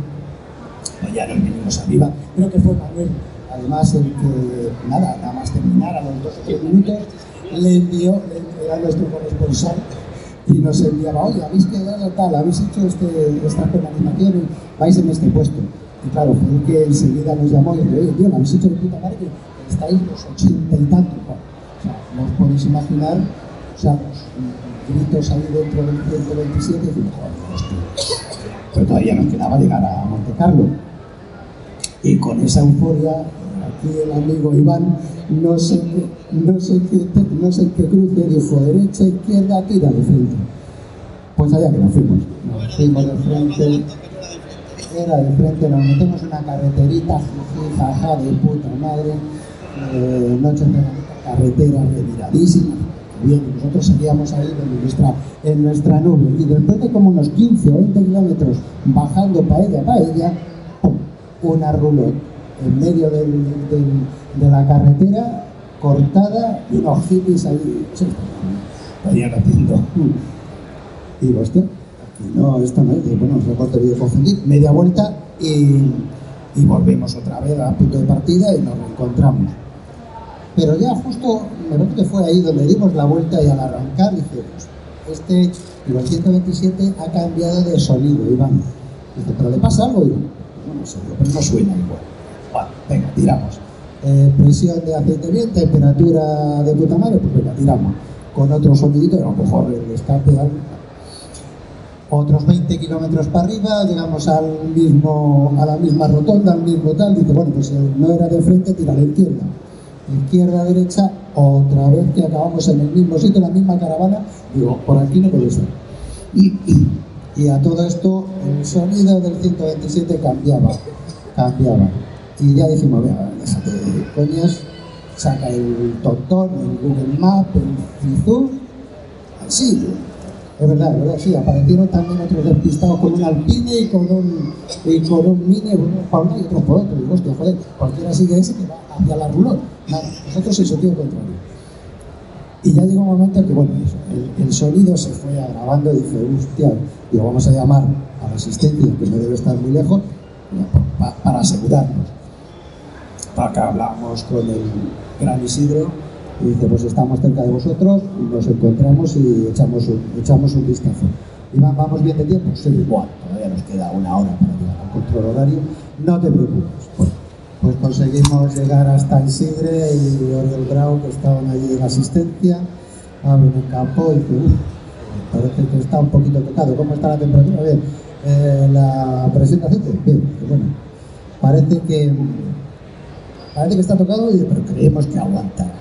pues ya nos vinimos arriba. Creo que fue Manuel, además, el que, nada, nada más terminar a los dos o tres minutos, le envió, le- era nuestro corresponsal, y nos enviaba, oye, habéis quedado tal, habéis hecho este, esta penalización vais en este puesto. Y claro, fue el que enseguida nos llamó y dijo, oye, tío, lo habéis hecho de puta madre, que estáis los ochenta y tantos. O sea, no os podéis imaginar, o sea, los gritos ahí dentro del 127 y hostia. Pero todavía nos quedaba llegar a Monte Carlo. Y con esa euforia, aquí el amigo Iván, no sé qué, no sé qué, no sé qué cruce, dijo derecha, izquierda, tira de frente. Pues allá que nos fuimos. Nos fuimos de frente, era de frente, nos metemos una carreterita, jaja, de puta madre, eh, noche de carretera retiradísima. Bien, y nosotros seguíamos ahí en nuestra, en nuestra nube. Y después de como unos 15 o 20 kilómetros bajando paella, paella, ¡pum! una roulotte en medio del- de la carretera, cortada, y unos hippies ahí, sí, estarían. Y digo, aquí no, esto no digo, bueno, recorte voy a confundir. Media vuelta, y, y volvemos otra vez al punto de partida y nos reencontramos. Pero ya justo, me parece que fue ahí donde dimos la vuelta y al arrancar dije, este, digo, el 127 ha cambiado de sonido, Iván. Dice, ¿pero le pasa algo? Digo, no, no sé, pero no suena igual. Bueno, venga, tiramos. Eh, presión de aceite bien, temperatura de puta madre, pues venga, tiramos. Con otro sonidito, a lo mejor el escape, algo. Otros 20 kilómetros para arriba, llegamos al mismo, a la misma rotonda, al mismo tal, dice, bueno, pues eh, no era de frente, tira a la izquierda. Izquierda, derecha, otra vez que acabamos en el mismo sitio, la misma caravana, digo, por aquí no puede ser. Y a todo esto, el sonido del 127 cambiaba, cambiaba. Y ya dijimos, vea, déjate de coñas, saca el tontón, el Google Map, el Fizú, así. Es verdad, es verdad, sí, aparecieron también otros despistados con un alpine y con un, y con un mini, uno para uno y otro por otro. Digo, hostia, joder, cualquiera sigue ese que va hacia la rulón. Nada, nosotros en sentido contrario. Y ya llegó un momento que, bueno, el, sonido se fue agravando y dije, hostia, digo, vamos a llamar a la asistencia, que no debe estar muy lejos, pa- para asegurarnos. Acá hablamos con el gran Isidro y dice, pues estamos cerca de vosotros, nos encontramos y echamos un, echamos un vistazo. Iván, ¿vamos bien de tiempo? Sí, bueno, todavía nos queda una hora para llegar al control horario. No te preocupes. Pues, pues conseguimos llegar hasta Isidre y Oriol Grau, que estaban allí en asistencia, abren el campo y dice, "Uf, parece que está un poquito tocado. ¿Cómo está la temperatura? Bien. Eh, la presión de aceite, bien, pues bueno. Parece que parece que está tocado, y- pero creemos que aguantará.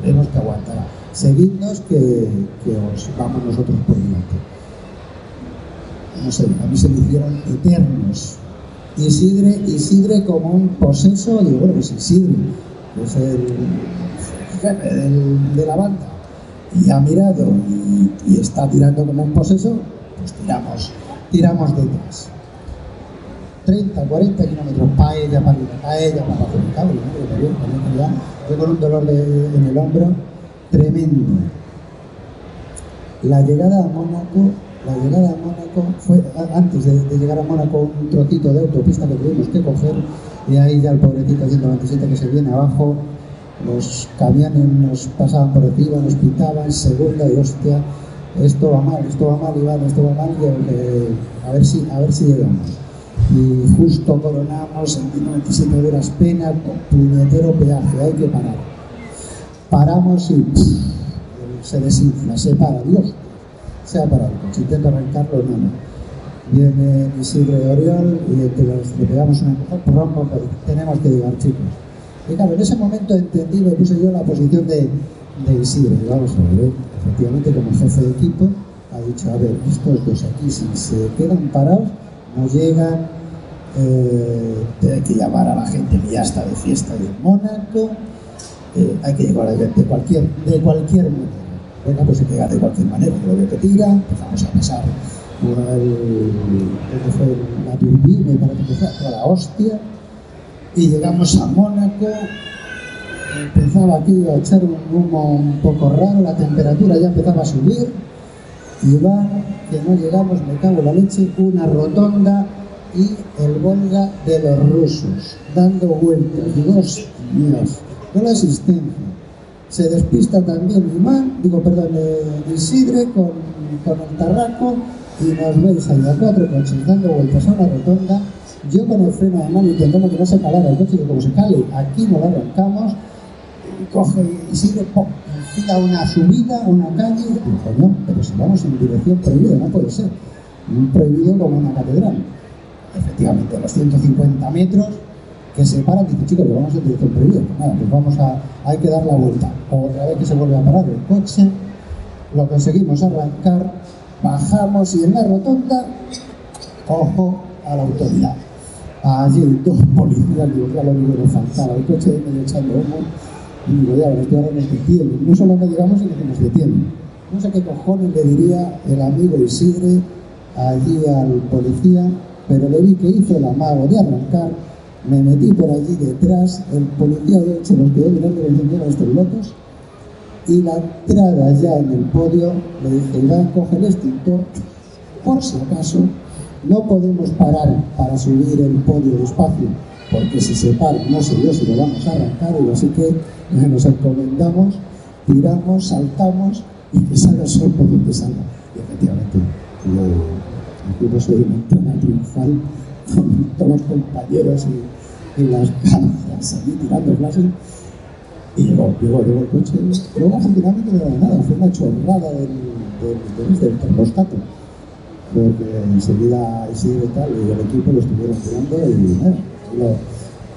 Creemos que aguantará. Seguidnos que, os vamos nosotros por delante. No sé, a mí se me hicieron eternos. Isidre, Isidre como un poseso, digo, bueno, pues Isidre, es el jefe de la banda, y ha mirado y, y está tirando como un poseso, pues tiramos, tiramos detrás. 30, 40 kilómetros, para arriba, paella para abajo, me cago en la madre, me dio, me dio, yo con un dolor en el hombro tremendo. La llegada a Mónaco, la llegada a Mónaco fue antes de, llegar a Mónaco un trocito de autopista que tuvimos que coger y ahí ya el pobrecito 127 que se viene abajo, los camiones nos pasaban por encima, nos pitaban, segunda y hostia, esto va mal, esto va mal, Iván, esto va mal, que- a ver si, a ver si llegamos. Y justo coronamos en 1997 de duras penas con puñetero peaje, hay que parar. Paramos y se desinfla, se para, Dios, se ha parado coche, intento arrancarlo, no. Viene Isidro de Oriol y los le pegamos una pues, tenemos que llegar, chicos. Y claro, en ese momento entendí, me puse yo la posición de, de Isidro, y vamos a ver, efectivamente como jefe de equipo, ha dicho, a ver, estos dos aquí, si se quedan parados, no llegan, eh, hay que llamar a la gente que ya está de fiesta de Mónaco, eh, hay que llegar de, de cualquier, de cualquier manera. Venga, pues hay que llegar de cualquier manera, lo que tira, empezamos a pasar el, fue la turbina, parece que fue, toda la hostia, y llegamos a Mónaco, empezaba aquí a echar un humo un poco raro, la temperatura ya empezaba a subir, y va, que no llegamos, me cago en la leche, una rotonda y el Volga de los rusos, dando vueltas. Dios, no la asistencia. Se despista también Imán, digo, perdón, eh, Isidre con, con el Tarraco y nos veis ahí a cuatro coches dando vueltas a una rotonda. Yo con el freno de mano intentando que no se calara el coche, que como se cale, aquí no lo arrancamos. Y coge y sigue, ¡pum! enfila una subida, una calle, y dijo, no, pero si vamos en dirección prohibida, no puede ser. Un prohibido como una catedral. Efectivamente, los 150 metros que se paran, dice, chicos, que vamos en dirección prohibida. Pues nada, pues vamos a, hay que dar la vuelta. Otra vez que se vuelve a parar el coche, lo conseguimos arrancar, bajamos y en la rotonda, ojo a la autoridad. Allí dos policías, digo, ya lo único que nos faltaba, el coche medio echando humo, y digo, ya, los ahora nos detienen. No solo no llegamos, sino que nos detienen. No sé qué cojones le diría el amigo Isidre allí al policía, pero le vi que hizo el amago de arrancar, me metí por allí detrás, el policía de hecho nos quedó mirando y diciendo, estos locos, y la entrada ya en el podio, le dije, Iván, coge el extintor, por si acaso, no podemos parar para subir el podio despacio, porque si se para, no sé yo si lo vamos a arrancar, y así que nos encomendamos, tiramos, saltamos y que salga el sol por donde salga. Y efectivamente, yo, yo soy triunfal con todos los compañeros y, y las cámaras allí tirando flashes. Y llegó, llegó, llegó el coche. Luego finalmente no era nada, fue una chorrada del, del, del, del termostato. Porque enseguida Isidro y tal, y el equipo lo estuvieron tirando y lo,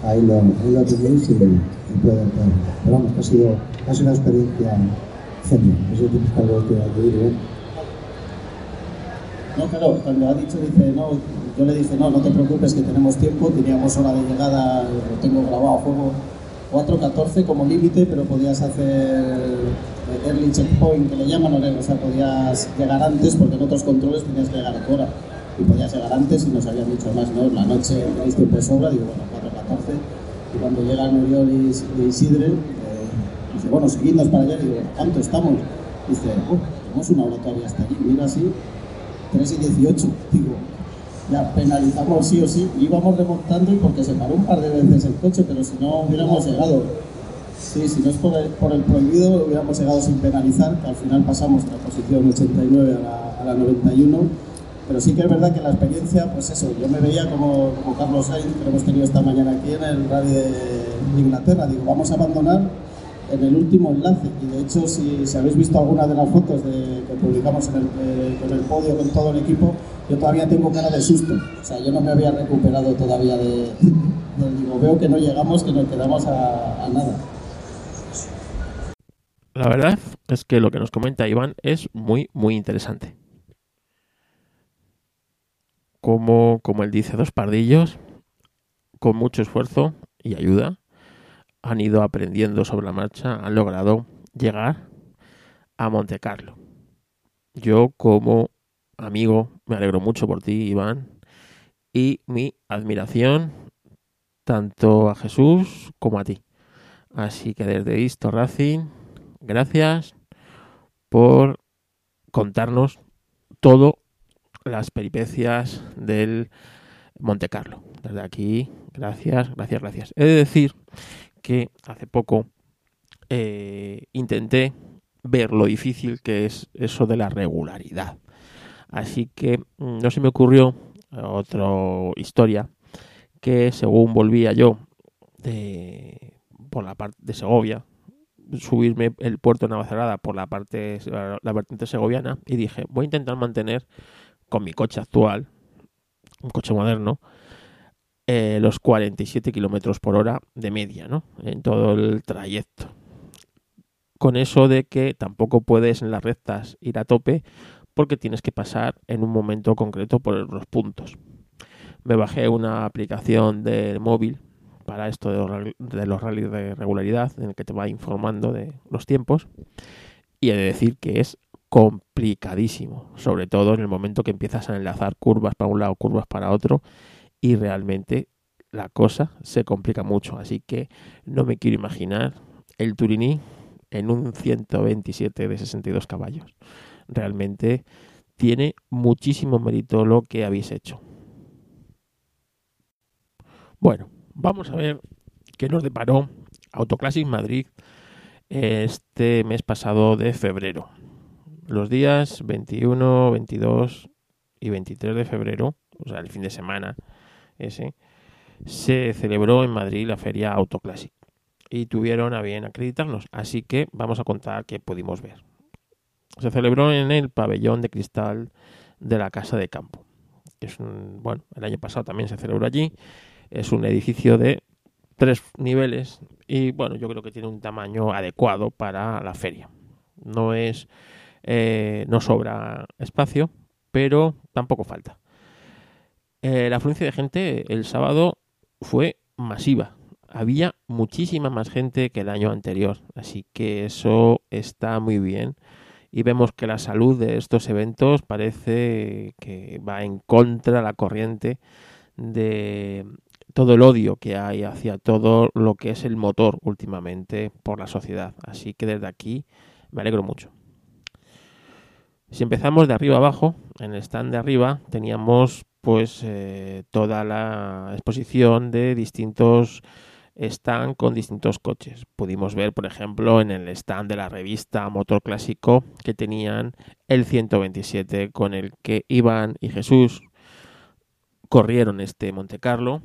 ahí, lo, ahí lo tenéis y, y puede entrar. Pero vamos, ha sido, ha sido una experiencia genial. Eso tienes que algo que añadir, ¿eh? No, claro, cuando ha dicho, dice, no, yo le dije, no, no te preocupes que tenemos tiempo, teníamos hora de llegada, tengo grabado a fuego, 4.14 como límite, pero podías hacer early checkpoint, que le llaman, o sea, podías llegar antes, porque en otros controles tenías que llegar a hora, y podías llegar antes y nos habían dicho más, ¿no? La noche tenéis tiempo de sobra, digo, bueno, 4.14, y cuando llegan Oriol y, Isidre, eh, dice, bueno, seguidnos para allá, digo, ¿cuánto estamos? Dice, oh, tenemos una hora todavía hasta allí, mira así, 3 y 18, digo, ya penalizamos sí o sí, íbamos remontando y porque se paró un par de veces el coche, pero si no hubiéramos llegado, sí, si no es por el, por el prohibido, hubiéramos llegado sin penalizar, que al final pasamos de la posición 89 a la, a la 91, pero sí que es verdad que la experiencia, pues eso, yo me veía como, como Carlos Sainz, que lo hemos tenido esta mañana aquí en el rally de Inglaterra, digo, vamos a abandonar en el último enlace. Y de hecho, si, habéis visto alguna de las fotos que publicamos eh, con el podio con todo el equipo, yo todavía tengo cara de susto. O sea, yo no me había recuperado todavía de. de veo que no llegamos, que nos quedamos a, a nada. La verdad es que lo que nos comenta Iván es muy, muy interesante. Como, como él dice, dos pardillos, con mucho esfuerzo y ayuda, han ido aprendiendo sobre la marcha, han logrado llegar a Monte Carlo. Yo como amigo me alegro mucho por ti, Iván, y mi admiración tanto a Jesús como a ti. Así que desde Isto Racing, gracias por contarnos todo las peripecias del Monte Carlo. Desde aquí, gracias, gracias, gracias. He de decir que hace poco eh, intenté ver lo difícil que es eso de la regularidad. Así que mm, no se me ocurrió otra historia que según volvía yo de, por la parte de Segovia, subirme el puerto de Navacerrada por la parte la vertiente segoviana y dije voy a intentar mantener con mi coche actual un coche moderno eh, los 47 kilómetros por hora de media, ¿no? En todo el trayecto. Con eso de que tampoco puedes en las rectas ir a tope porque tienes que pasar en un momento concreto por los puntos. Me bajé una aplicación de móvil para esto de de los rallies de regularidad en el que te va informando de los tiempos y he de decir que es complicadísimo, sobre todo en el momento que empiezas a enlazar curvas para un lado, curvas para otro y realmente la cosa se complica mucho. Así que no me quiero imaginar el Turini en un 127 de 62 caballos. Realmente tiene muchísimo mérito lo que habéis hecho. Bueno, vamos a ver qué nos deparó Autoclassic Madrid este mes pasado de febrero. Los días 21, 22 y 23 de febrero, o sea, el fin de semana, ese, se celebró en Madrid la feria Autoclassic y tuvieron a bien acreditarnos. Así que vamos a contar qué pudimos ver. Se celebró en el pabellón de cristal de la Casa de Campo. Es un, bueno, el año pasado también se celebró allí. Es un edificio de tres niveles y bueno, yo creo que tiene un tamaño adecuado para la feria. No es, eh, no sobra espacio, pero tampoco falta. Eh, la afluencia de gente el sábado fue masiva. Había muchísima más gente que el año anterior, así que eso está muy bien. Y vemos que la salud de estos eventos parece que va en contra la corriente de todo el odio que hay hacia todo lo que es el motor últimamente por la sociedad. Así que desde aquí me alegro mucho. Si empezamos de arriba abajo, en el stand de arriba teníamos pues eh, toda la exposición de distintos stands con distintos coches. Pudimos ver, por ejemplo, en el stand de la revista Motor Clásico que tenían el 127 con el que Iván y Jesús corrieron este Monte Carlo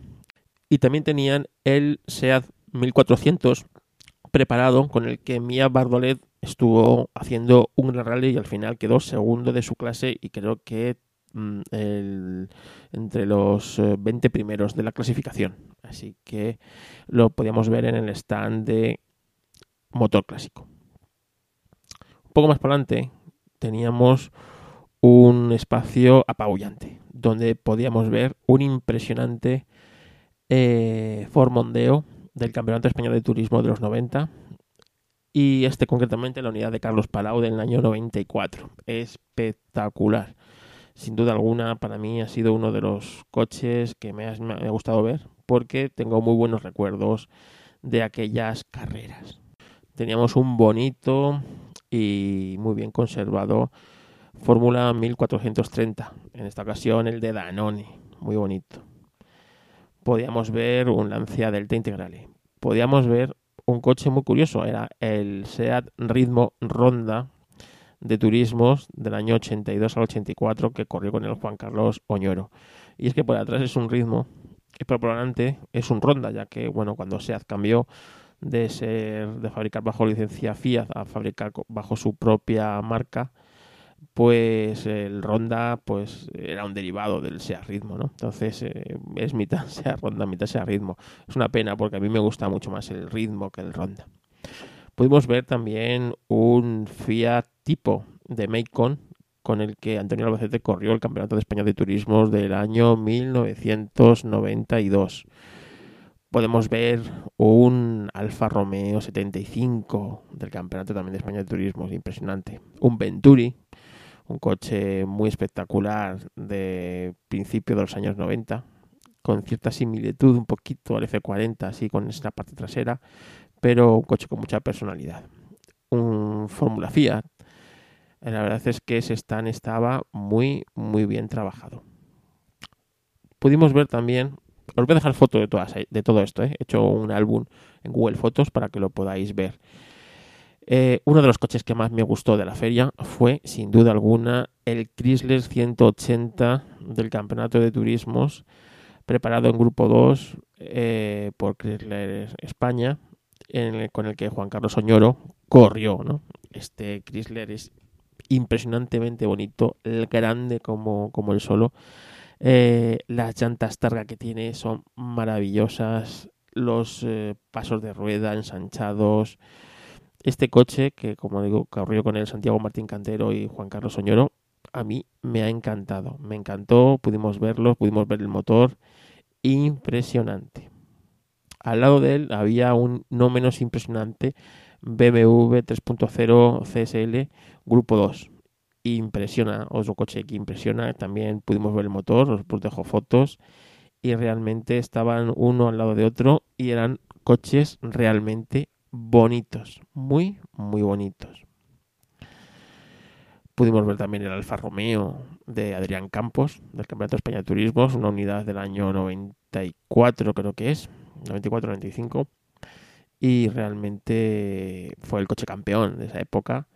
y también tenían el SEAT 1400 preparado con el que Mia Bardolet estuvo haciendo un rally y al final quedó segundo de su clase y creo que el, entre los 20 eh, primeros de la clasificación. Así que lo podíamos ver en el stand de motor clásico. Un poco más para adelante teníamos un espacio apabullante donde podíamos ver un impresionante eh, formondeo del Campeonato Español de Turismo de los 90 y este concretamente la unidad de Carlos Palau del año 94. Espectacular. Sin duda alguna, para mí ha sido uno de los coches que me ha, gustado ver porque tengo muy buenos recuerdos de aquellas carreras. Teníamos un bonito y muy bien conservado Fórmula 1430. En esta ocasión el de Danone. Muy bonito. Podíamos ver un Lancia Delta Integrale. Podíamos ver un coche muy curioso. Era el Seat Ritmo Ronda de turismos del año 82 al 84 que corrió con el Juan Carlos Oñoro. Y es que por atrás es un ritmo y por delante es un Ronda, ya que bueno, cuando Seat cambió de ser de fabricar bajo licencia Fiat a fabricar bajo su propia marca, pues el Ronda pues era un derivado del Seat Ritmo, ¿no? Entonces eh, es mitad [laughs] Seat Ronda, mitad Seat Ritmo. Es una pena porque a mí me gusta mucho más el ritmo que el Ronda. Pudimos ver también un Fiat tipo de Macon con el que Antonio Albacete corrió el Campeonato de España de Turismos del año 1992 podemos ver un Alfa Romeo 75 del Campeonato también de España de Turismo, impresionante. Un Venturi, un coche muy espectacular de principio de los años 90, con cierta similitud un poquito al F40, así con esta parte trasera, pero un coche con mucha personalidad. Un Fórmula Fiat. La verdad es que ese stand estaba muy, muy bien trabajado. Pudimos ver también os voy a dejar fotos de, todas, de todo esto. ¿eh? He hecho un álbum en Google Fotos para que lo podáis ver. Eh, uno de los coches que más me gustó de la feria fue, sin duda alguna, el Chrysler 180 del Campeonato de Turismos, preparado en Grupo 2 eh, por Chrysler España, con el que Juan Carlos Oñoro corrió. ¿no? Este Chrysler es impresionantemente bonito, grande como, como el solo. Eh, las llantas targa que tiene son maravillosas. Los eh, pasos de rueda ensanchados. Este coche, que como digo, corrió con el Santiago Martín Cantero y Juan Carlos Soñoro, a mí me ha encantado. Me encantó, pudimos verlo, pudimos ver el motor. Impresionante. Al lado de él había un no menos impresionante BMW 3.0 CSL Grupo 2 impresiona, otro coche que impresiona, también pudimos ver el motor, os protejo fotos. Y realmente estaban uno al lado de otro y eran coches realmente bonitos, muy, muy bonitos. Pudimos ver también el Alfa Romeo de Adrián Campos, del Campeonato de España de Turismos, una unidad del año 94 creo que es, 94-95, y realmente fue el coche campeón de esa época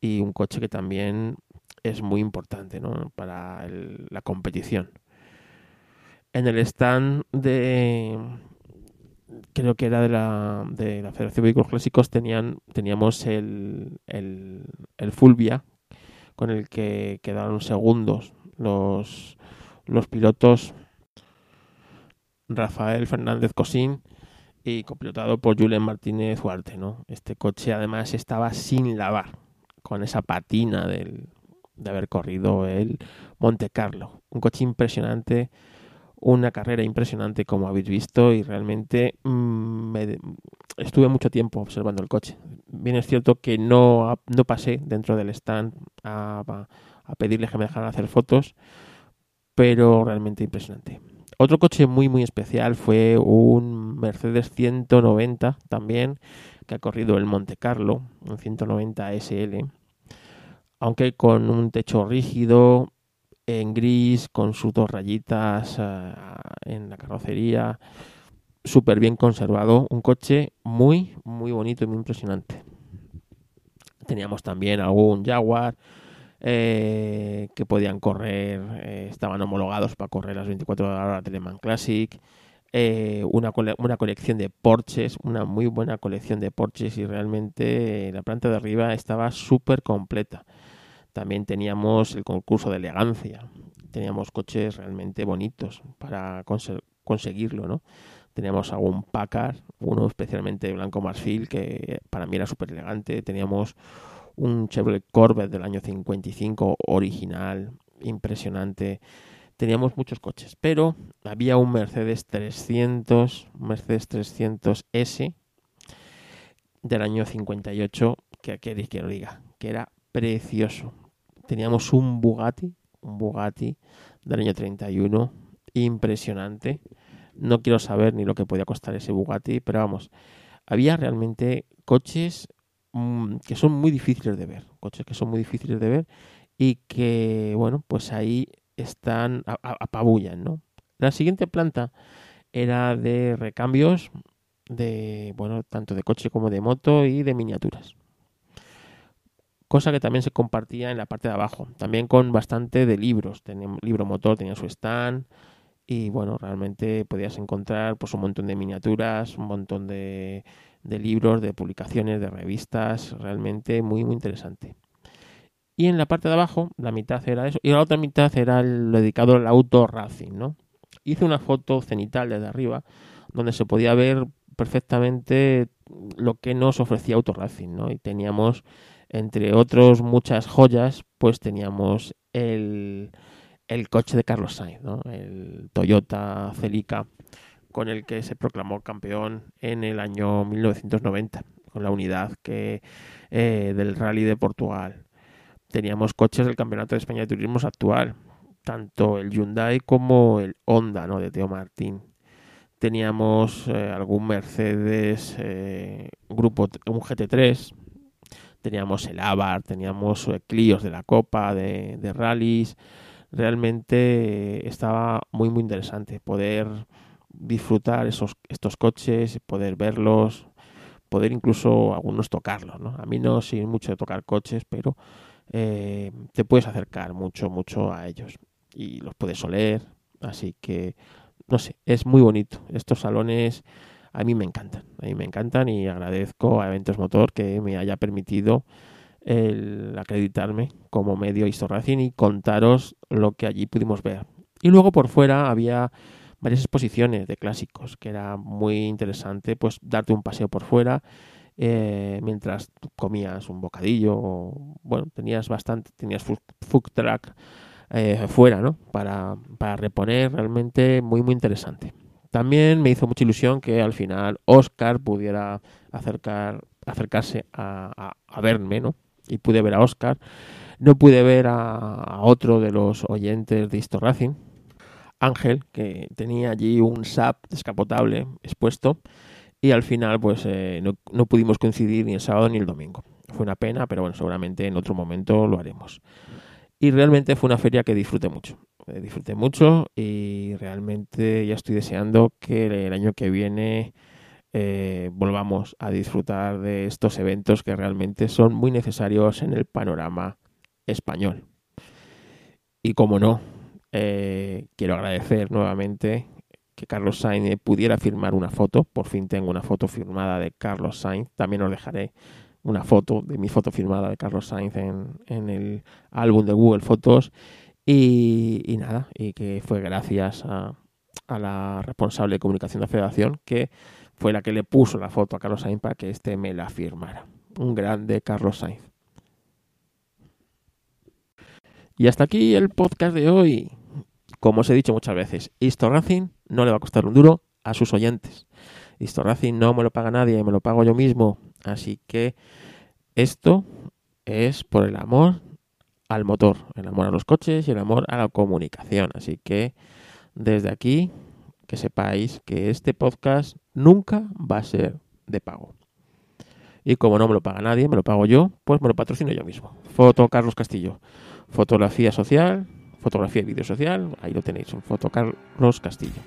y un coche que también es muy importante ¿no? para la competición. En el stand de creo que era de la, de la Federación de Vehículos Clásicos tenían, teníamos el, el, el Fulvia con el que quedaron segundos los, los pilotos Rafael Fernández Cosín y copilotado por Julen Martínez Huarte. ¿no? Este coche además estaba sin lavar, con esa patina del, de haber corrido el Monte Carlo. Un coche impresionante, una carrera impresionante como habéis visto y realmente mm, estuve mucho tiempo observando el coche. Bien es cierto que no, no pasé dentro del stand a, a pedirle que me dejaran hacer fotos, pero realmente impresionante. Otro coche muy muy especial fue un Mercedes 190 también, que ha corrido el Monte Carlo, un 190 SL, aunque con un techo rígido en gris, con sus dos rayitas eh, en la carrocería, súper bien conservado, un coche muy, muy bonito y muy impresionante. Teníamos también algún Jaguar eh, que podían correr, eh, estaban homologados para correr las 24 horas de Telemann Classic. Eh, una, una, colección de Porsches, una muy buena colección de Porsches y realmente la planta de arriba estaba súper completa. También teníamos el concurso de elegancia, teníamos coches realmente bonitos para conseguirlo, ¿no? Teníamos algún Packard, uno especialmente blanco marfil que para mí era súper elegante. Teníamos un Chevrolet Corvette del año 55 original, impresionante. Teníamos muchos coches, pero había un Mercedes 300, Mercedes 300 S del año 58 que queréis que lo diga, que era precioso. Teníamos un Bugatti, un Bugatti del año 31, impresionante no quiero saber ni lo que podía costar ese Bugatti, pero vamos, había realmente coches que son muy difíciles de ver, coches que son muy difíciles de ver y que, bueno, pues ahí están, apabullan, ¿no? La siguiente planta era de recambios de, bueno, tanto de coche como de moto y de miniaturas. Cosa que también se compartía en la parte de abajo, también con bastante de libros. Tenía, libro motor tenía su stand, y bueno, realmente podías encontrar pues un montón de miniaturas, un montón de, de libros, de publicaciones, de revistas, realmente muy muy interesante. Y en la parte de abajo, la mitad era eso, y la otra mitad era el dedicado al auto racing, ¿no? Hice una foto cenital desde arriba, donde se podía ver perfectamente lo que nos ofrecía Auto Racing, ¿no? Y teníamos, entre otros muchas joyas, pues teníamos el, el coche de Carlos Sainz, ¿no? el Toyota Celica, con el que se proclamó campeón en el año 1990, con la unidad que, eh, del Rally de Portugal. Teníamos coches del Campeonato de España de Turismos actual, tanto el Hyundai como el Honda ¿no? de Teo Martín. Teníamos eh, algún Mercedes eh, grupo, un GT3, teníamos el Abarth, teníamos Clios de la Copa de, de rallies, realmente estaba muy muy interesante poder disfrutar esos estos coches poder verlos poder incluso algunos tocarlos ¿no? a mí no sin mucho de tocar coches pero eh, te puedes acercar mucho mucho a ellos y los puedes oler así que no sé es muy bonito estos salones a mí me encantan a mí me encantan y agradezco a Eventos Motor que me haya permitido el acreditarme como medio Racing y contaros lo que allí pudimos ver. Y luego por fuera había varias exposiciones de clásicos, que era muy interesante pues darte un paseo por fuera eh, mientras comías un bocadillo bueno, tenías bastante, tenías food track eh, fuera, ¿no? Para, para reponer, realmente muy muy interesante. También me hizo mucha ilusión que al final Oscar pudiera acercar, acercarse a, a verme, ¿no? y pude ver a Oscar. No pude ver a, otro de los oyentes de Histo Racing, Ángel, que tenía allí un SAP descapotable expuesto y al final pues eh, no, pudimos coincidir ni el sábado ni el domingo. Fue una pena, pero bueno, seguramente en otro momento lo haremos. Y realmente fue una feria que disfruté mucho. Eh, disfruté mucho y realmente ya estoy deseando que el año que viene eh, volvamos a disfrutar de estos eventos que realmente son muy necesarios en el panorama español. Y como no, eh, quiero agradecer nuevamente que Carlos Sainz pudiera firmar una foto. Por fin tengo una foto firmada de Carlos Sainz. También os dejaré una foto de mi foto firmada de Carlos Sainz en, el álbum de Google Fotos. Y, nada, y que fue gracias a, a la responsable de comunicación de la federación que fue la que le puso la foto a Carlos Sainz para que éste me la firmara. Un grande Carlos Sainz. Y hasta aquí el podcast de hoy. Como os he dicho muchas veces, Histo Racing no le va a costar un duro a sus oyentes. Histo Racing no me lo paga nadie, me lo pago yo mismo. Así que esto es por el amor al motor, el amor a los coches y el amor a la comunicación. Así que desde aquí que sepáis que este podcast nunca va a ser de pago. Y como no me lo paga nadie, me lo pago yo, pues me lo patrocino yo mismo. Foto Carlos Castillo. Fotografía social, fotografía y vídeo social, ahí lo tenéis, en Foto Carlos Castillo.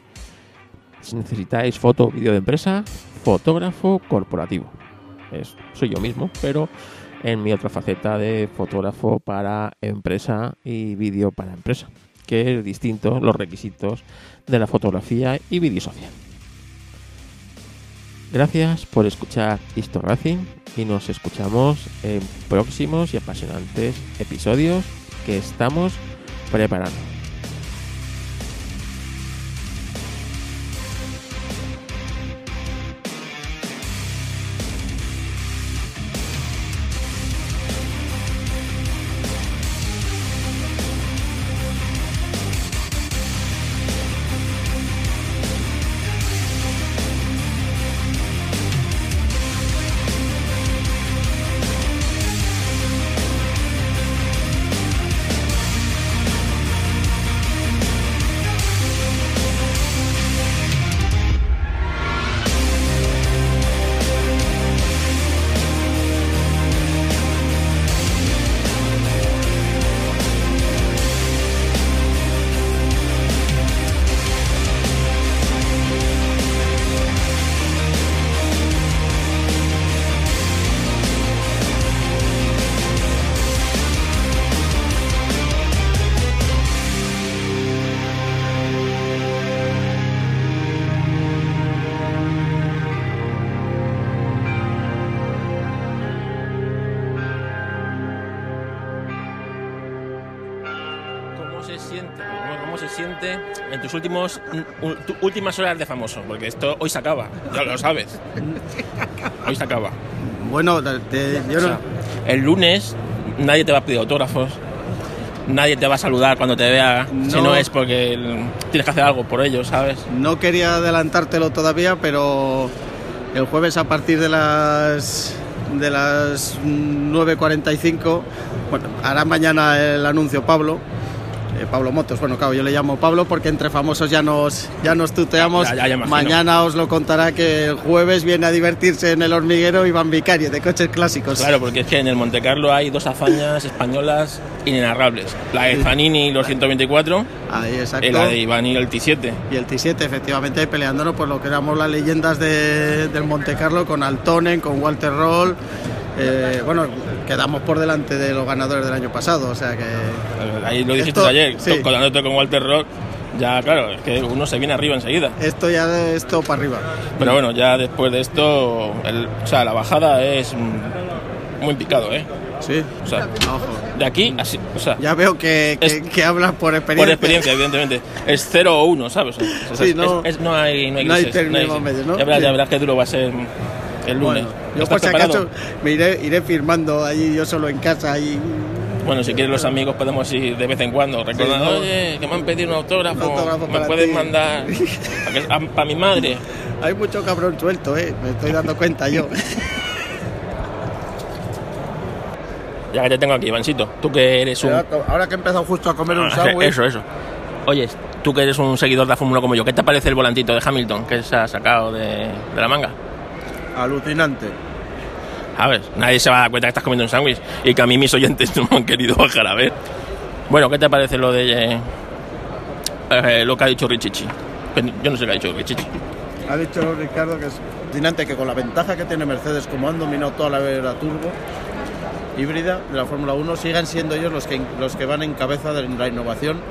Si necesitáis foto o vídeo de empresa, fotógrafo corporativo. Es, soy yo mismo, pero en mi otra faceta de fotógrafo para empresa y vídeo para empresa, que es distinto los requisitos de la fotografía y vídeo social. Gracias por escuchar Histo Racing y nos escuchamos en próximos y apasionantes episodios que estamos preparando. Últimas horas de famoso? Porque esto hoy se acaba, ya lo sabes. Hoy se acaba. Bueno, te- yo O no, sea, el lunes nadie te va a pedir autógrafos, nadie te va a saludar cuando te vea, si No. no es porque tienes que hacer algo por ellos, ¿sabes? no quería adelantártelo todavía, pero el jueves a partir de las de las 9.45, bueno, hará mañana el anuncio Pablo. Eh, Pablo Motos, bueno, claro, yo le llamo Pablo porque entre famosos ya nos, ya nos tuteamos. Ya, ya, ya imagino. Mañana os lo contará que el jueves viene a divertirse en el hormiguero Iván Vicario de coches clásicos. Claro, porque es que en el Monte Carlo hay dos hazañas españolas inenarrables. La de Fanini los 124 Ahí, exacto. y la de Ivani el T7. Y el T7, efectivamente, peleándonos por lo que éramos las leyendas de- del Monte Carlo con Altonen, con Walter Roll. Eh, bueno, quedamos por delante de los ganadores del año pasado, o sea que. Ahí lo dijiste Esto- ayer, sí. colándote con Walter Rock. Ya, claro, es que uno se viene arriba enseguida. Esto ya es todo para arriba. Pero bueno, ya después de esto, el- o sea, la bajada es muy picado, ¿eh? Sí, O sea, ojo. de aquí, así, o sea, Ya veo que, que, Es- que hablas por experiencia. por experiencia, evidentemente. Es 0 o 1, ¿sabes? O sea, Sí, es- no- es- no hay, no hay no hay término medio, ¿no? Ya verás, Sí. ya verás qué duro va a ser el lunes. Bueno, yo ¿Estás por si acaso me iré, iré firmando allí yo solo en casa y Bueno, si quieres los amigos podemos ir de vez en cuando recordando, ¿no? oye, que me han pedido un autógrafo, Un autógrafo me para puedes ti". mandar [laughs] para mi madre. hay mucho cabrón suelto, eh. Me estoy dando cuenta yo. [laughs] Ya que te tengo aquí, Ivancito, tú que eres un... Ahora que he empezado justo a comer un Ah, sándwich. Eso, eso. Oye, tú que eres un seguidor de la Fórmula como yo, ¿qué te parece el volantito de Hamilton que se ha sacado de, de la manga? Alucinante. A ver, nadie se va a dar cuenta que estás comiendo un sándwich y que a mí mis oyentes [laughs] no me han querido bajar a ver. Bueno, ¿qué te parece lo de eh, eh, lo que ha dicho Richichi? Yo no sé qué ha dicho Richichi. Ha dicho Ricardo que es alucinante que con la ventaja que tiene Mercedes, como han dominado toda la era turbo híbrida de la Fórmula 1, sigan siendo ellos los que, los que van en cabeza de la innovación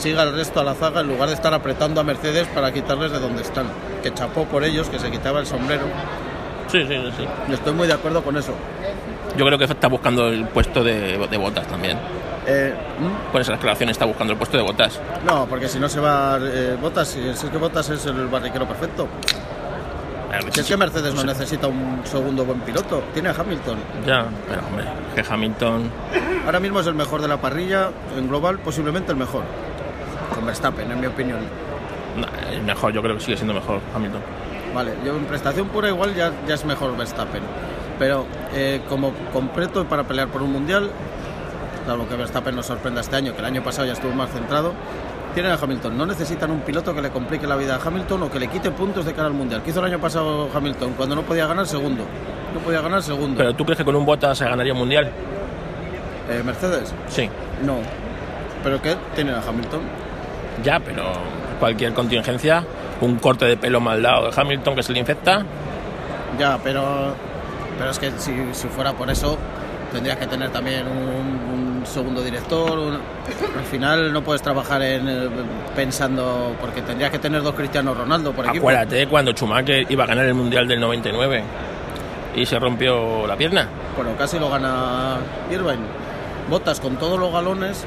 siga el resto a la zaga en lugar de estar apretando a Mercedes para quitarles de donde están. Que chapó por ellos, que se quitaba el sombrero. Sí, sí, sí, estoy muy de acuerdo con eso. Yo creo que está buscando el puesto de, de botas también. Eh, ¿mm? Con esas declaraciones está buscando el puesto de botas. No, porque si no se va eh, Botas, si es que Botas es el barriquero perfecto. Si es que Mercedes no necesita un segundo buen piloto, tiene a Hamilton. Ya, pero hombre, que Hamilton. Ahora mismo es el mejor de la parrilla, en global posiblemente el mejor. Con Verstappen, en mi opinión. nah, es mejor, yo creo que sigue siendo mejor Hamilton. Vale, yo en prestación pura igual ya, ya es mejor Verstappen. Pero eh, como completo para pelear por un mundial, salvo que Verstappen nos sorprenda este año, que el año pasado ya estuvo más centrado, tienen a Hamilton. No necesitan un piloto que le complique la vida a Hamilton o que le quite puntos de cara al mundial. ¿Qué hizo el año pasado Hamilton? Cuando no podía ganar segundo. No podía ganar segundo. Pero tú crees que con un botas se ganaría un mundial? Eh, Mercedes, Sí. no. ¿Pero qué? Tiene a Hamilton. Ya, pero cualquier contingencia, un corte de pelo mal dado de Hamilton que se le infecta, Ya, pero, pero es que si, si fuera por eso, tendrías que tener también un, un segundo director. un- al final no puedes trabajar en, eh, pensando, porque tendrías que tener dos Cristianos Ronaldo por equipo. acuérdate cuando Schumacher iba a ganar el Mundial del 99 y se rompió la pierna. Bueno, casi lo gana Irvine. Botas con todos los galones,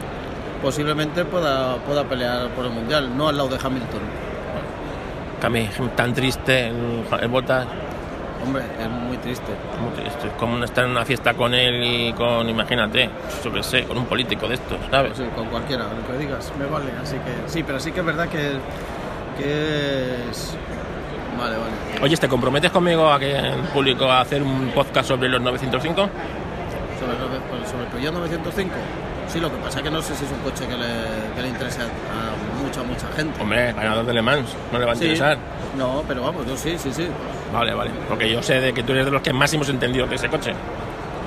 posiblemente pueda, pueda pelear por el Mundial, no al lado de Hamilton. Mí, tan triste el, el Bottas, Hombre, es muy triste. muy triste. Es como estar en una fiesta con él y con, imagínate, yo qué sé, con un político de estos, ¿sabes? Sí, con cualquiera, lo que digas, me vale. Así que sí, pero sí que es verdad que, que es. Vale, vale. Oye, ¿te comprometes conmigo a que en público a hacer un podcast sobre los 905? Sobre, el- sobre el Peugeot 905. Sí, lo que pasa es que no sé si es un coche que le, que le interese a, mucha, mucha gente. Hombre, ganador de Le Mans, no le va a Sí. interesar. No, pero vamos, yo sí, sí, sí. Vale, vale. Porque yo sé de que tú eres de los que más hemos entendido de ese coche.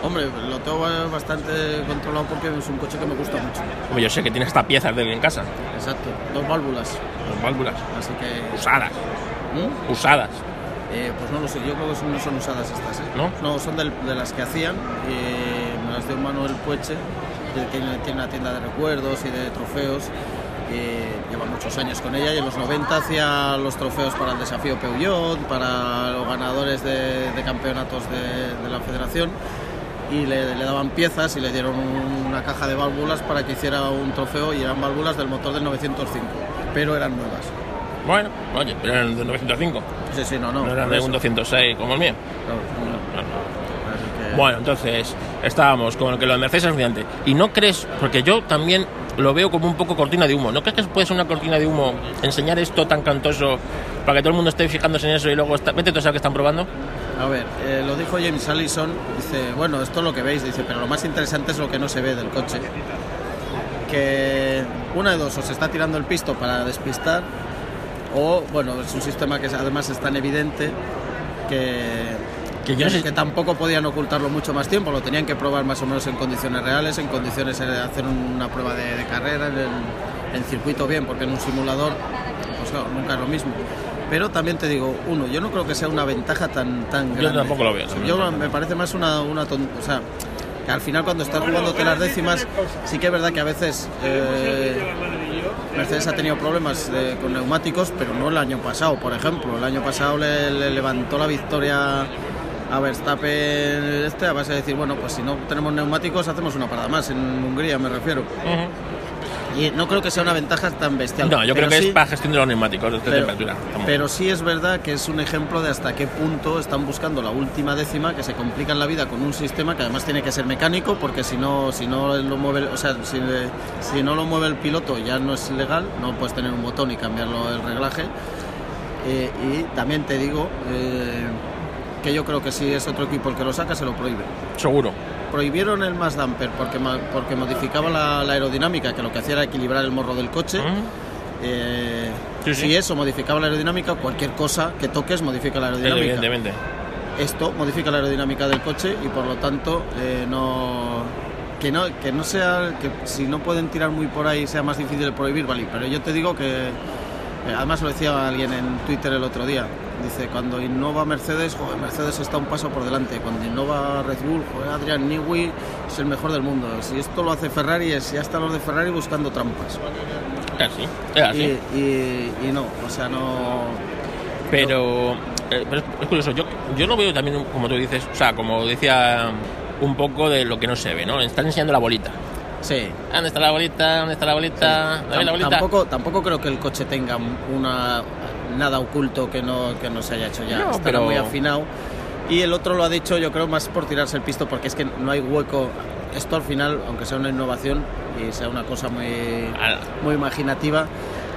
Hombre, lo tengo bastante controlado porque es un coche que me gusta mucho. Hombre, yo sé que tienes hasta piezas de él en casa, Exacto, dos válvulas. las válvulas. Así que. Usadas, ¿Mm? usadas. Eh, pues no lo sé, yo creo que son- no son usadas estas, ¿eh? ¿No? son del- de, las que hacían, eh, me las dio Manuel Pueche, tiene, tiene una tienda de recuerdos y de trofeos, eh, lleva muchos años con ella y en los 90 hacía los trofeos para el desafío Peugeot, para los ganadores de, de campeonatos de, de la federación y le, le daban piezas y le dieron un- una caja de válvulas para que hiciera un trofeo y eran válvulas del motor del 905, pero eran nuevas. Bueno, oye, pero eran de 905. Sí, sí, no, no. No, eran de un 206 como el mío. Claro, no. Que- Bueno, entonces estábamos con que lo de Mercedes es brillante. Y no crees, porque yo también lo veo como un poco cortina de humo. ¿No crees que puede ser una cortina de humo enseñar esto tan cantoso para que todo el mundo esté fijándose en eso y luego está... vete tú a qué están probando? A ver, eh, lo dijo James Allison, dice, bueno, esto es lo que veis, dice, pero lo más interesante es lo que no se ve del coche. Que una de dos, o se está tirando el pisto para despistar, o, bueno, es un sistema que además es tan evidente que, Que yo sé- que tampoco podían ocultarlo mucho más tiempo, lo tenían que probar más o menos en condiciones reales, en condiciones de hacer una prueba de, de carrera, en el, en circuito bien, porque en un simulador, pues claro, nunca es lo mismo. Pero también te digo, uno, yo no creo que sea una ventaja tan, tan Yo grande. tampoco lo veo, O sea, no, yo no. me parece más una, una ton- o sea, que al final cuando estás jugándote las décimas, sí que es verdad que a veces eh, Mercedes ha tenido problemas de- con neumáticos, pero no el año pasado, por ejemplo. El año pasado le, le levantó la victoria a Verstappen este a base de decir, bueno, pues si no tenemos neumáticos hacemos una parada más, en Hungría me refiero. Y no creo que sea una ventaja tan bestial. No, yo creo que sí- es para gestión de los neumáticos de pero, temperatura. Pero sí es verdad que es un ejemplo de hasta qué punto están buscando la última décima, que se complican la vida con un sistema que además tiene que ser mecánico, porque si no, si no lo mueve, o sea, si, si no lo mueve el piloto ya no es legal, no puedes tener un botón y cambiarlo el reglaje. Eh, y también te digo eh, que yo creo que si es otro equipo el que lo saca, se lo prohíbe Seguro. prohibieron el más damper porque, porque modificaba la, la aerodinámica, que lo que hacía era equilibrar el morro del coche. Eh, Sí, sí. Si eso modificaba la aerodinámica, cualquier cosa que toques modifica la aerodinámica. Evidentemente. Esto modifica la aerodinámica del coche y por lo tanto eh, no que no que no sea que si no pueden tirar muy por ahí sea más difícil de prohibir, vale. Pero yo te digo que además lo decía alguien en Twitter el otro día. Dice, cuando innova Mercedes, joder, Mercedes está un paso por delante. Cuando innova Red Bull, joder, Adrian Newey es el mejor del mundo. Si esto lo hace Ferrari, es ya están los de Ferrari buscando trampas. Así. Es así. Y, y- y no, o sea, no... Pero, eh, pero es curioso, yo, yo lo veo también, como tú dices, o sea, como decía, un poco de lo que no se ve, ¿no? Están enseñando la bolita. Sí, ¿Dónde está la bolita? ¿Dónde está la bolita? Tampoco, tampoco creo que el coche tenga una nada oculto que no, que no se haya hecho ya. No, Estará pero- muy afinado. Y el otro lo ha dicho, yo creo, más por tirarse el pisto, porque es que no hay hueco. Esto al final, aunque sea una innovación y sea una cosa muy, Ah. muy imaginativa,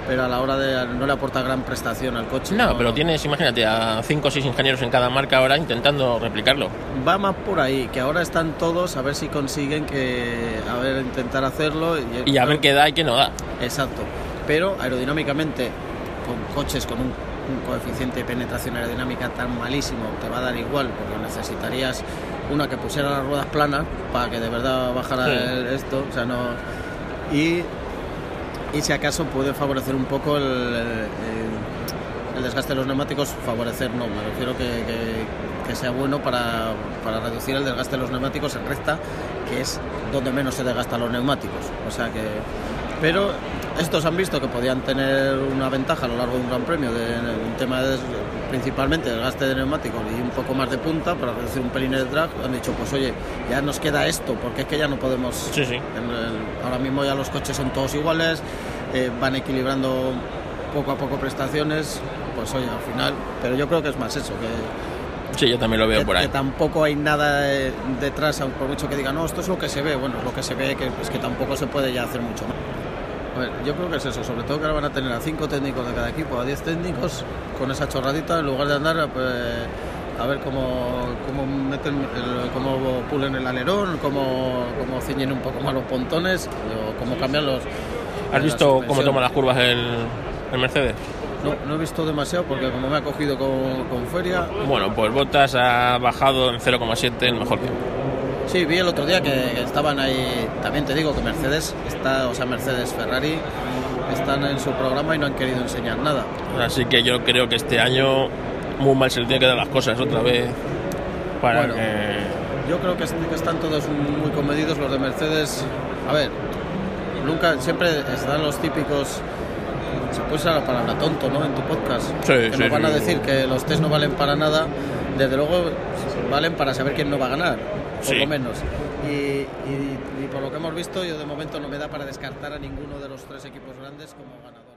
pero a la hora de no le aporta gran prestación al coche. No, pero tienes, imagínate, a 5 o 6 ingenieros en cada marca ahora intentando replicarlo. Va más por ahí, que ahora están todos a ver si consiguen que a ver intentar hacerlo Y a ver qué da y qué no da. Exacto. Pero aerodinámicamente, con coches con un, un coeficiente de penetración aerodinámica tan malísimo, te va a dar igual, porque necesitarías una que pusiera las ruedas planas para que de verdad bajara Sí. el- esto. O sea, no. Y y si acaso puede favorecer un poco el, el- desgaste de los neumáticos, favorecer no, me refiero que, que- sea bueno para, para reducir el desgaste de los neumáticos en recta, que es donde menos se desgastan los neumáticos. O sea que, pero estos han visto que podían tener una ventaja a lo largo de un gran premio, de, un tema de principalmente desgaste de neumáticos y un poco más de punta para reducir un pelín el drag. Han dicho, pues oye, ya nos queda esto, porque es que ya no podemos Sí, sí. el- ahora mismo ya los coches son todos iguales, eh, van equilibrando poco a poco prestaciones, pues oye, al final, pero yo creo que es más eso, que, Sí, yo también lo veo que- por ahí. que tampoco hay nada eh, detrás, por mucho que digan, no, esto es lo que se ve, bueno, es lo que se ve, que es que tampoco se puede ya hacer mucho más. Ver, yo creo que es eso, sobre todo que ahora van a tener a cinco técnicos de cada equipo, a 10 técnicos, con esa chorradita, en lugar de andar pues, a ver cómo, cómo meten el- cómo pulen el alerón, cómo, cómo ciñen un poco más los pontones, o cómo cambian los. ¿Has visto cómo suspensión. toma las curvas el, el Mercedes? No, no he visto demasiado porque como me ha cogido con, con feria. Bueno, pues Bottas ha bajado en 0,7 el mejor tiempo. Sí, vi el otro día que, estaban ahí. También te digo que Mercedes está, o sea, Mercedes, Ferrari están en su programa y no han querido enseñar nada. Así que yo creo que este año muy mal se le tiene que dar las cosas otra vez para Bueno. que... Yo creo que, est- que están todos muy comedidos los de Mercedes. A ver, nunca, siempre están los típicos. Se puede usar la palabra tonto, ¿no? En tu podcast. Sí, que sí, nos van a decir que los test no valen para nada. Desde luego, valen para saber quién no va a ganar, por Sí. lo menos. Y, y- y por lo que hemos visto, yo de momento no me da para descartar a ninguno de los tres equipos grandes como ganador.